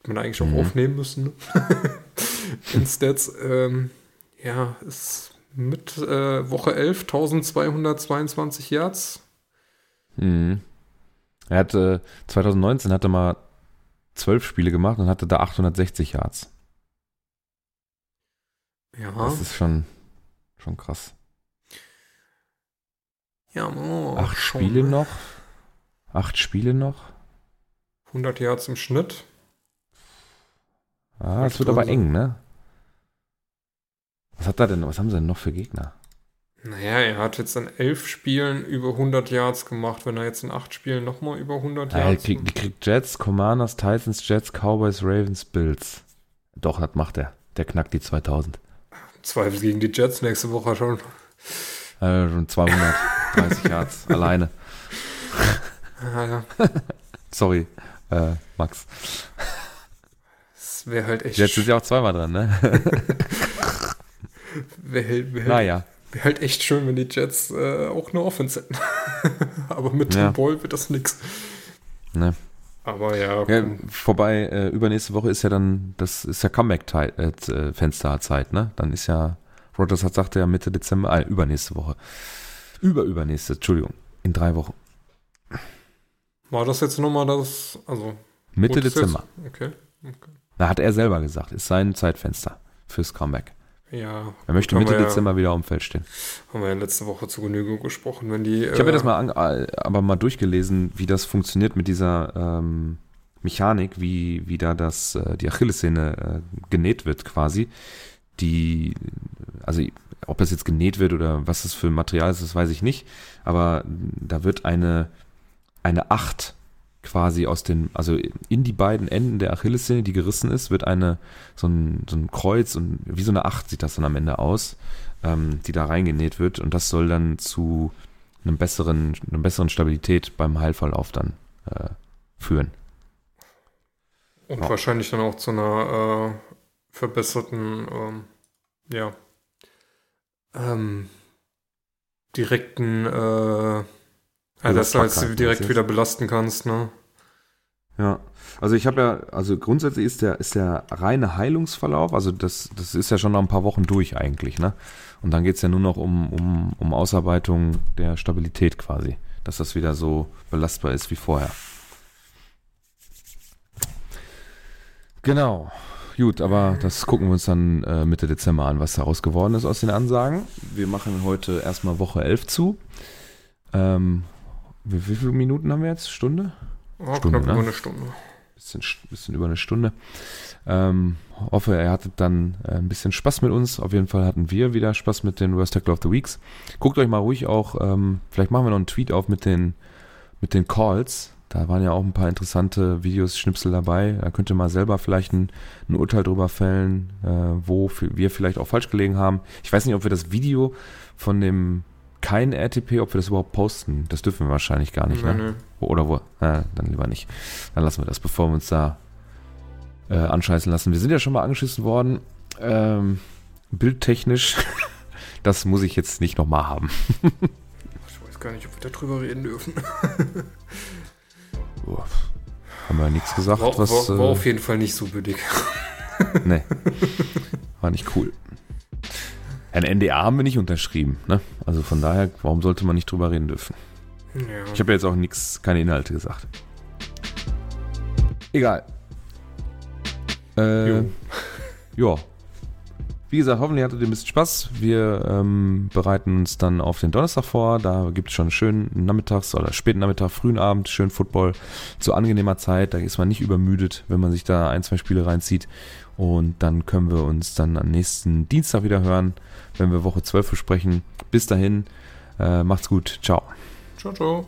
Hätte man eigentlich auch Mhm. aufnehmen müssen. Ne? In Stats. Ähm, ja, ist mit äh, Woche 11 1222 Yards. Mhm. Er hatte 2019 hatte mal zwölf Spiele gemacht und hatte da 860 Yards. Ja. Das ist schon, Schon krass. Ja, oh, Acht schon, Spiele ne? noch. Acht Spiele noch. 100 Yards im Schnitt. Ah, es wird aber eng, ne? Was hat er denn? Was haben sie denn noch für Gegner? Naja, er hat jetzt in elf Spielen über 100 Yards gemacht. Wenn er jetzt in acht Spielen nochmal über 100 Ja, Yards kriegt, die kriegt Jets, Commanders, Titans, Jets, Cowboys, Ravens, Bills. Doch, das macht er. Der knackt die 2000. Zweifel gegen die Jets nächste Woche schon. Äh, schon 230 Yards alleine. Ja, ja. Sorry, äh, Max. Das wäre halt echt, Jets sind ja auch zweimal dran, ne? wär, wär, wär, naja. Wär halt echt schön, wenn die Jets äh, auch eine Offense hätten. Aber mit Ja. dem Ball wird das nix. Ne. Aber ja, Ja, vorbei, äh, übernächste Woche ist ja dann, das ist ja Comeback-Fensterzeit, ne? Dann ist ja, Rogers hat sagte ja Mitte Dezember, äh, übernächste Woche. Über, übernächste, Entschuldigung. In drei Wochen. war das jetzt nochmal das, also Mitte Dezember. Jetzt, okay, okay. Da hat er selber gesagt, ist sein Zeitfenster fürs Comeback. Ja, Er möchte Mitte wir ja- Dezember wieder auf dem Feld stehen. haben wir ja letzte Woche zu Genüge gesprochen, wenn die. Ich habe mir das mal an, äh, aber mal durchgelesen, wie das funktioniert mit dieser ähm, Mechanik, wie, wie da das, äh, die Achillessehne äh, genäht wird quasi. Die, also ob das jetzt genäht wird oder was das für ein Material ist, das weiß ich nicht. Aber da wird eine, eine Acht quasi aus den, also in die beiden Enden der Achillessehne, die gerissen ist, wird eine, so ein, so ein Kreuz und wie so eine Acht sieht das dann am Ende aus, ähm, die da reingenäht wird und das soll dann zu einem besseren, einer besseren Stabilität beim Heilverlauf dann äh, führen. Und Ja. wahrscheinlich dann auch zu einer äh, verbesserten, ähm, ja, ähm, direkten, äh, also dass du halt direkt wieder belasten kannst, ne? Ja, also ich habe ja, also grundsätzlich ist der, ist der reine Heilungsverlauf, also das, das ist ja schon nach ein paar Wochen durch eigentlich, ne? Und dann geht's ja nur noch um, um, um Ausarbeitung der Stabilität quasi, dass das wieder so belastbar ist wie vorher. Genau. Gut, aber das gucken wir uns dann äh, Mitte Dezember an, was daraus geworden ist aus den Ansagen. Wir machen heute erstmal Woche 11 zu. Ähm, wie, wie viele Minuten haben wir jetzt? Stunde? Oh, Stunde, knapp ne? über eine Stunde. bisschen, bisschen über eine Stunde. Ähm, hoffe, ihr hattet dann äh, ein bisschen Spaß mit uns. Auf jeden Fall hatten wir wieder Spaß mit den Worst Tackle of the Weeks. Guckt euch mal ruhig auch, ähm, vielleicht machen wir noch einen Tweet auf mit den, mit den Calls. Da waren ja auch ein paar interessante Videos, Schnipsel dabei. Da könnt ihr mal selber vielleicht ein, ein Urteil drüber fällen, äh, wo wir vielleicht auch falsch gelegen haben. Ich weiß nicht, ob wir das Video von dem kein RTP, ob wir das überhaupt posten. Das dürfen wir wahrscheinlich gar nicht, ne? Nee, Oder wo? Äh, dann lieber nicht. Dann lassen wir das, bevor wir uns da äh, anscheißen lassen. Wir sind ja schon mal angeschissen worden. Ähm, bildtechnisch. das muss ich jetzt nicht nochmal haben. Ich weiß gar nicht, ob wir darüber reden dürfen. Uah, haben wir nichts gesagt, War, was. war, war äh, auf jeden Fall nicht so billig. nee. War nicht cool. Ein NDA haben wir nicht unterschrieben, ne? Also von daher, warum sollte man nicht drüber reden dürfen? Ja. Ich habe ja jetzt auch nichts, keine Inhalte gesagt. Egal. Äh, ja. Wie gesagt, hoffentlich hattet ihr ein bisschen Spaß. Wir ähm, bereiten uns dann auf den Donnerstag vor. Da gibt es schon schön nachmittags oder späten Nachmittag, frühen Abend, schön Football zu angenehmer Zeit. Da ist man nicht übermüdet, wenn man sich da ein, zwei Spiele reinzieht. Und dann können wir uns dann am nächsten Dienstag wieder hören, wenn wir Woche 12 besprechen. Bis dahin, äh, macht's gut. Ciao. Ciao, ciao.